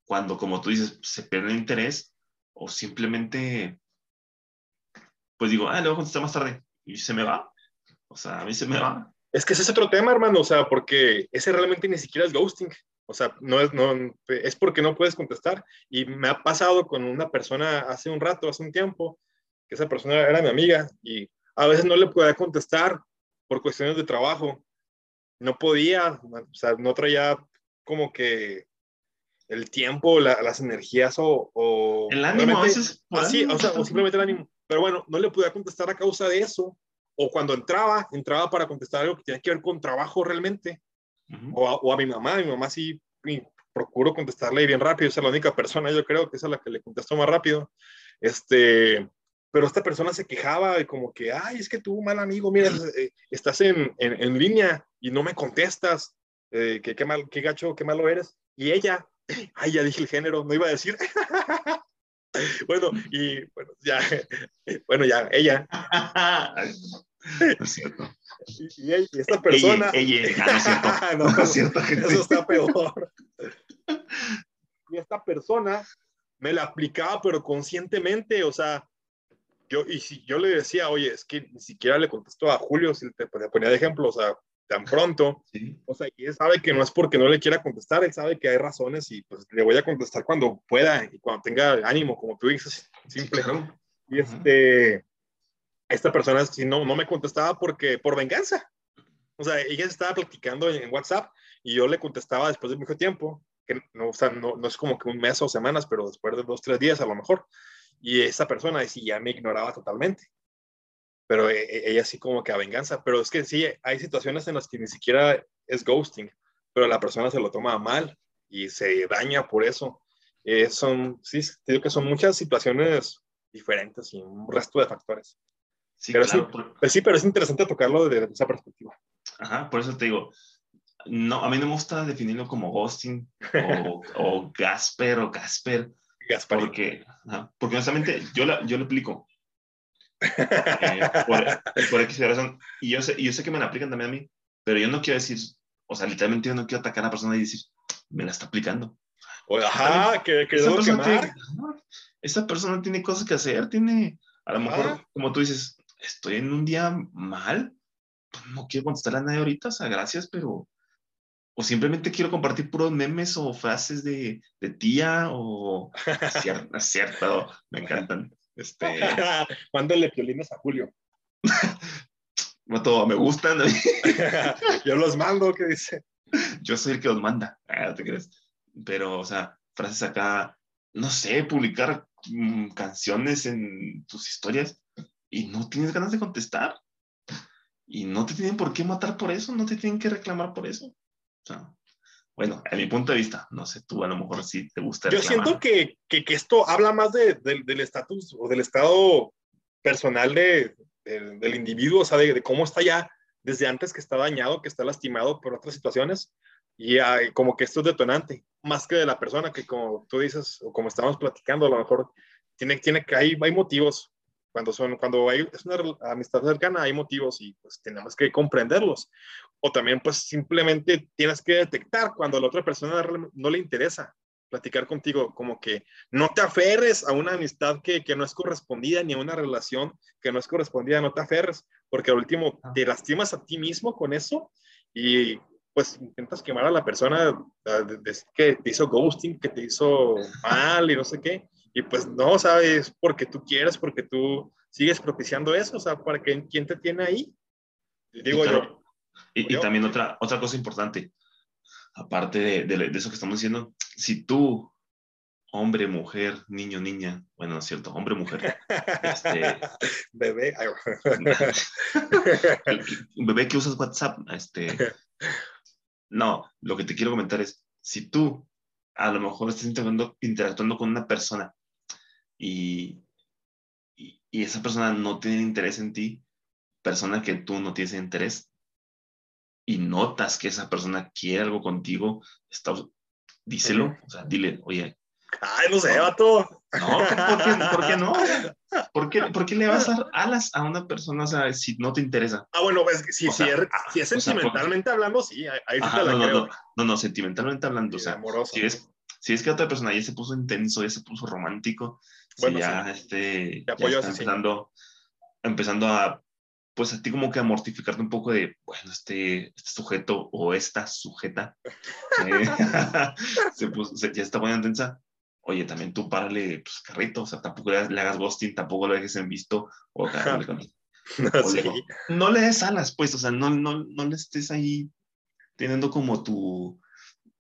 cuando, como tú dices, se pierde el interés o simplemente, pues digo, ah, le voy a contestar más tarde y se me va. O sea, a mí se me va. Es que ese es otro tema, hermano, o sea, porque ese realmente ni siquiera es ghosting. O sea, no es, no, es porque no puedes contestar. Y me ha pasado con una persona hace un rato, hace un tiempo, que esa persona era mi amiga y a veces no le podía contestar por cuestiones de trabajo. No podía, o sea, no traía como que el tiempo, las energías o, El ánimo a veces. Así, o sea, o simplemente el ánimo. Pero bueno, no le podía contestar a causa de eso. O cuando entraba, entraba para contestar algo que tenía que ver con trabajo realmente, o, a, mi mamá, mi mamá sí procuro contestarle bien rápido, esa es la única persona, yo creo que es la que le contestó más rápido, este, pero esta persona se quejaba de como que, ay, es que tú, mal amigo, mira, eh, estás en, en, en, línea y no me contestas, eh, que qué mal, qué gacho, qué malo eres, y ella, ay, ya dije el género, no iba a decir, bueno, y bueno, ya, bueno, ya, ella, No es cierto. Y, esta persona. Ella, ella. Ah, no es cierto. no, es cierto, Eso está peor. y esta persona me la aplicaba, pero conscientemente, o sea, yo, y si yo le decía, oye, es que ni siquiera le contestó a Julio, si te ponía de ejemplo, o sea, tan pronto, o sea, y él sabe que no es porque no le quiera contestar, él sabe que hay razones y pues le voy a contestar cuando pueda y cuando tenga ánimo, como tú dices, simple. Y este, esta persona si no, no me contestaba porque, por venganza. O sea, ella estaba platicando en, WhatsApp y yo le contestaba después de mucho tiempo, que no, o sea, no, no, es como que un mes o semanas, pero después de dos, tres días a lo mejor. Y esa persona sí ya me ignoraba totalmente. Pero e, e, ella sí como que a venganza. Pero es que sí, hay situaciones en las que ni siquiera es ghosting, pero la persona se lo toma mal y se daña por eso. Eh, son, sí, digo que son muchas situaciones diferentes y un resto de factores. Sí, pero, sí, pues sí, pero es interesante tocarlo desde esa perspectiva. Ajá, por eso te digo, no, a mí no me gusta definirlo como ghosting o, o Gasper o Gasper. Gasper. Porque, porque honestamente yo, la, yo lo aplico. Eh, por, por X razón. Y yo, sé, y yo sé que me la aplican también a mí, pero yo no quiero decir, o sea, literalmente yo no quiero atacar a la persona y decir, me la está aplicando. O, ajá, que, que esa, persona tiene, esa persona tiene cosas que hacer, tiene, a lo mejor, como tú dices, estoy en un día mal, pues no quiero contestar a nadie ahorita, o sea, gracias, pero o simplemente quiero compartir puros memes o frases de, de tía o cierto, cierto, me encantan. Este... Mándale piolines a Julio. me gustan. Yo los mando, ¿qué dice? Yo soy el que los manda, ah, ¿te crees? Pero, o sea, frases acá, no sé, publicar mm, canciones en tus historias y no tienes ganas de contestar. Y no te tienen por qué matar por eso, no te tienen que reclamar por eso bueno, a mi punto de vista, no sé, tú a lo mejor sí te gusta. Yo siento que, que, que, esto habla más de, del estatus o del estado personal de, del individuo, o sea, de, cómo está ya desde antes que está dañado, que está lastimado por otras situaciones, y como que esto es detonante, más que de la persona que como tú dices, o como estábamos platicando, a lo mejor tiene, tiene que, hay, hay motivos, cuando, son, cuando hay, es una amistad cercana hay motivos y pues tenemos que comprenderlos. O también pues simplemente tienes que detectar cuando a la otra persona no le interesa platicar contigo, como que no te aferres a una amistad que, que no es correspondida ni a una relación que no es correspondida, no te aferres, porque al último ah. te lastimas a ti mismo con eso y pues intentas quemar a la persona que te hizo ghosting, que te hizo mal y no sé qué. Y pues no, sabes, porque tú quieres, porque tú sigues propiciando eso, o sea, para que quién te tiene ahí. Digo yo. Y, también otra, otra cosa importante, aparte de, de, eso que estamos diciendo, si tú, hombre, mujer, niño, niña, bueno, no es cierto, hombre, mujer, este, bebé, bebé que usas WhatsApp, este, no, lo que te quiero comentar es, si tú a lo mejor estás interactuando con una persona y, y, esa persona no tiene interés en ti, persona que tú no tienes interés, y notas que esa persona quiere algo contigo, está, díselo, o sea, dile, oye. Ay, no sé, vato. No, ¿por qué, ¿por qué no? ¿Por qué, ¿Por qué, le vas a dar alas a una persona o sea, si no te interesa? Ah, bueno, es que si, si, es, si es sentimentalmente hablando, sí, ahí sí te la no, creo. No, no, no, sentimentalmente hablando, o sea, si es, si es que otra persona ya se puso intenso, ya se puso romántico, bueno, ya, este, ya está empezando, empezando a, pues a ti como que a mortificarte un poco de, bueno, este, este sujeto o esta sujeta eh, se puso, ya está muy intensa. Oye, también tú párale, pues, carrito, o sea, tampoco le, hagas ghosting, tampoco lo dejes en visto, o, no, le des alas, pues, o sea, no, no, no le estés ahí teniendo como tu,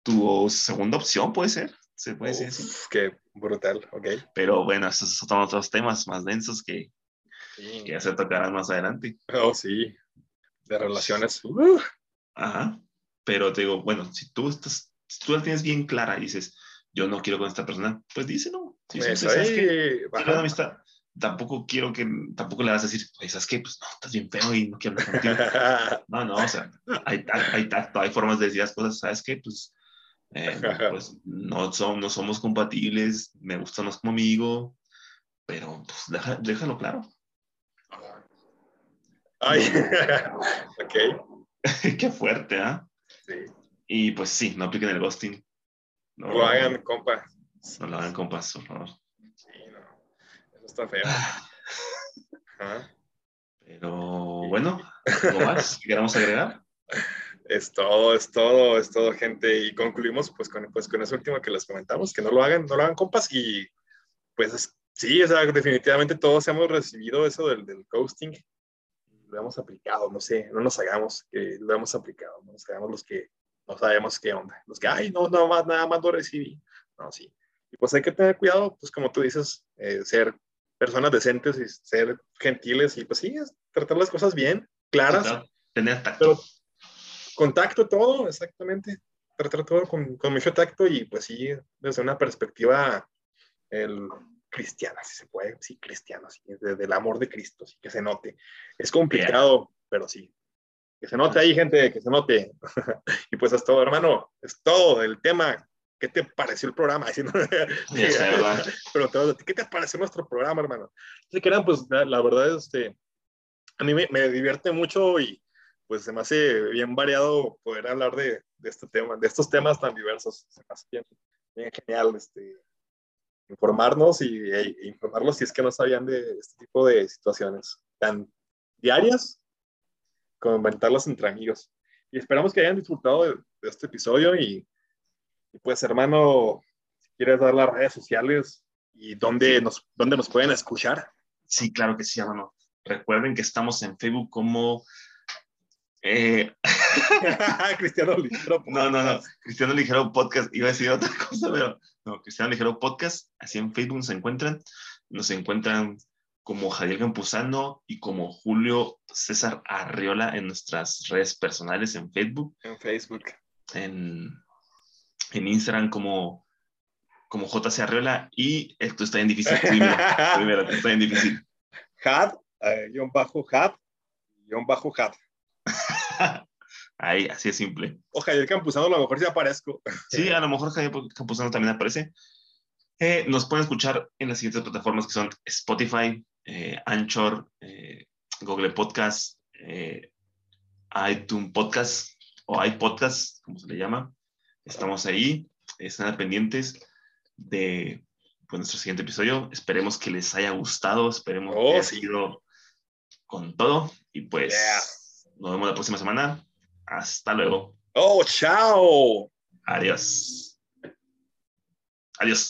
tu segunda opción, puede ser. Se puede decir así. Qué brutal, ok. Pero bueno, esos son otros temas más densos que, que ya se tocarán más adelante. Oh, sí. De relaciones. Ajá. Pero te digo, bueno, si tú estás, si tú la tienes bien clara y dices, yo no quiero con esta persona, pues díselo. Si pues ¿sabes que, amistad, tampoco quiero que, tampoco le vas a decir, oye, ¿sabes qué? Pues no, estás bien feo y no quiero hablar contigo. no, no, o sea, hay, hay tacto, hay formas de decir las cosas, ¿sabes qué? Pues eh, pues no, son, no somos compatibles, me gusta más como amigo, pero pues déjalo claro. Ay, ok. Qué fuerte, ¿ah? Sí. Y pues sí, no apliquen el ghosting. No, lo hagan, compa. No lo hagan, compas, por favor. Sí, no. Eso está feo. Ajá. Pero bueno, ¿algo más que queramos agregar? Es todo, es todo, es todo, gente. Y concluimos pues con, pues con eso último que les comentamos, que no lo hagan, no lo hagan compas. Y pues sí, o sea, definitivamente todos hemos recibido eso del, del ghosting. Lo hemos aplicado, no sé, no nos hagamos que lo hemos aplicado, no nos hagamos los que no sabemos qué onda. Los que, ay, no, no, más, nada más lo recibí. No, sí. Y pues hay que tener cuidado, pues como tú dices, eh, ser personas decentes y ser gentiles y pues sí, tratar las cosas bien, claras. Tener tacto. Pero contacto, todo, exactamente. Tratar todo con, con mucho tacto y pues sí, desde una perspectiva el, cristiana, si se puede, sí, cristiana, sí, desde el amor de Cristo, sí, que se note. Es complicado, pero sí. Que se note ahí, gente, que se note. y pues es todo, hermano, es todo el tema. ¿Qué te pareció el programa? pero todo, ¿qué te pareció nuestro programa, hermano? Si quieran, pues la, verdad, este, a mí me, me divierte mucho y, pues se me hace bien variado poder hablar de, de este tema, de estos temas tan diversos. Se me hace bien, bien genial este, informarnos y, e, informarlos si es que no sabían de este tipo de situaciones tan diarias como inventarlas entre amigos. Y esperamos que hayan disfrutado de, este episodio y, pues hermano, si quieres dar las redes sociales y dónde, nos, dónde nos pueden escuchar. Sí, claro que sí, hermano. Recuerden que estamos en Facebook como eh, Cristiano Ligero. No, no, no. Cristiano Ligero Podcast. Iba a decir otra cosa, pero no. Cristiano Ligero Podcast. Así en Facebook nos encuentran. Nos encuentran como Javier Campuzano y como Julio César Arriola en nuestras redes personales en Facebook. En Facebook. En, en Instagram como, como JC Arriola. Y esto está bien difícil. Primero, primero está bien difícil. Had, eh, guion bajo, had, guion bajo, had. Ahí, así es simple. O Javier Campuzano, a lo mejor sí aparezco. Sí, a lo mejor Javier Campuzano también aparece. Eh, nos pueden escuchar en las siguientes plataformas que son Spotify, eh, Anchor, eh, Google Podcast, iTunes Podcast o iPodcast, como se le llama. Estamos ahí, están pendientes de pues, nuestro siguiente episodio. Esperemos que les haya gustado, esperemos que oh, haya sido con todo y pues... Nos vemos la próxima semana. Hasta luego. Oh, chao. Adiós. Adiós.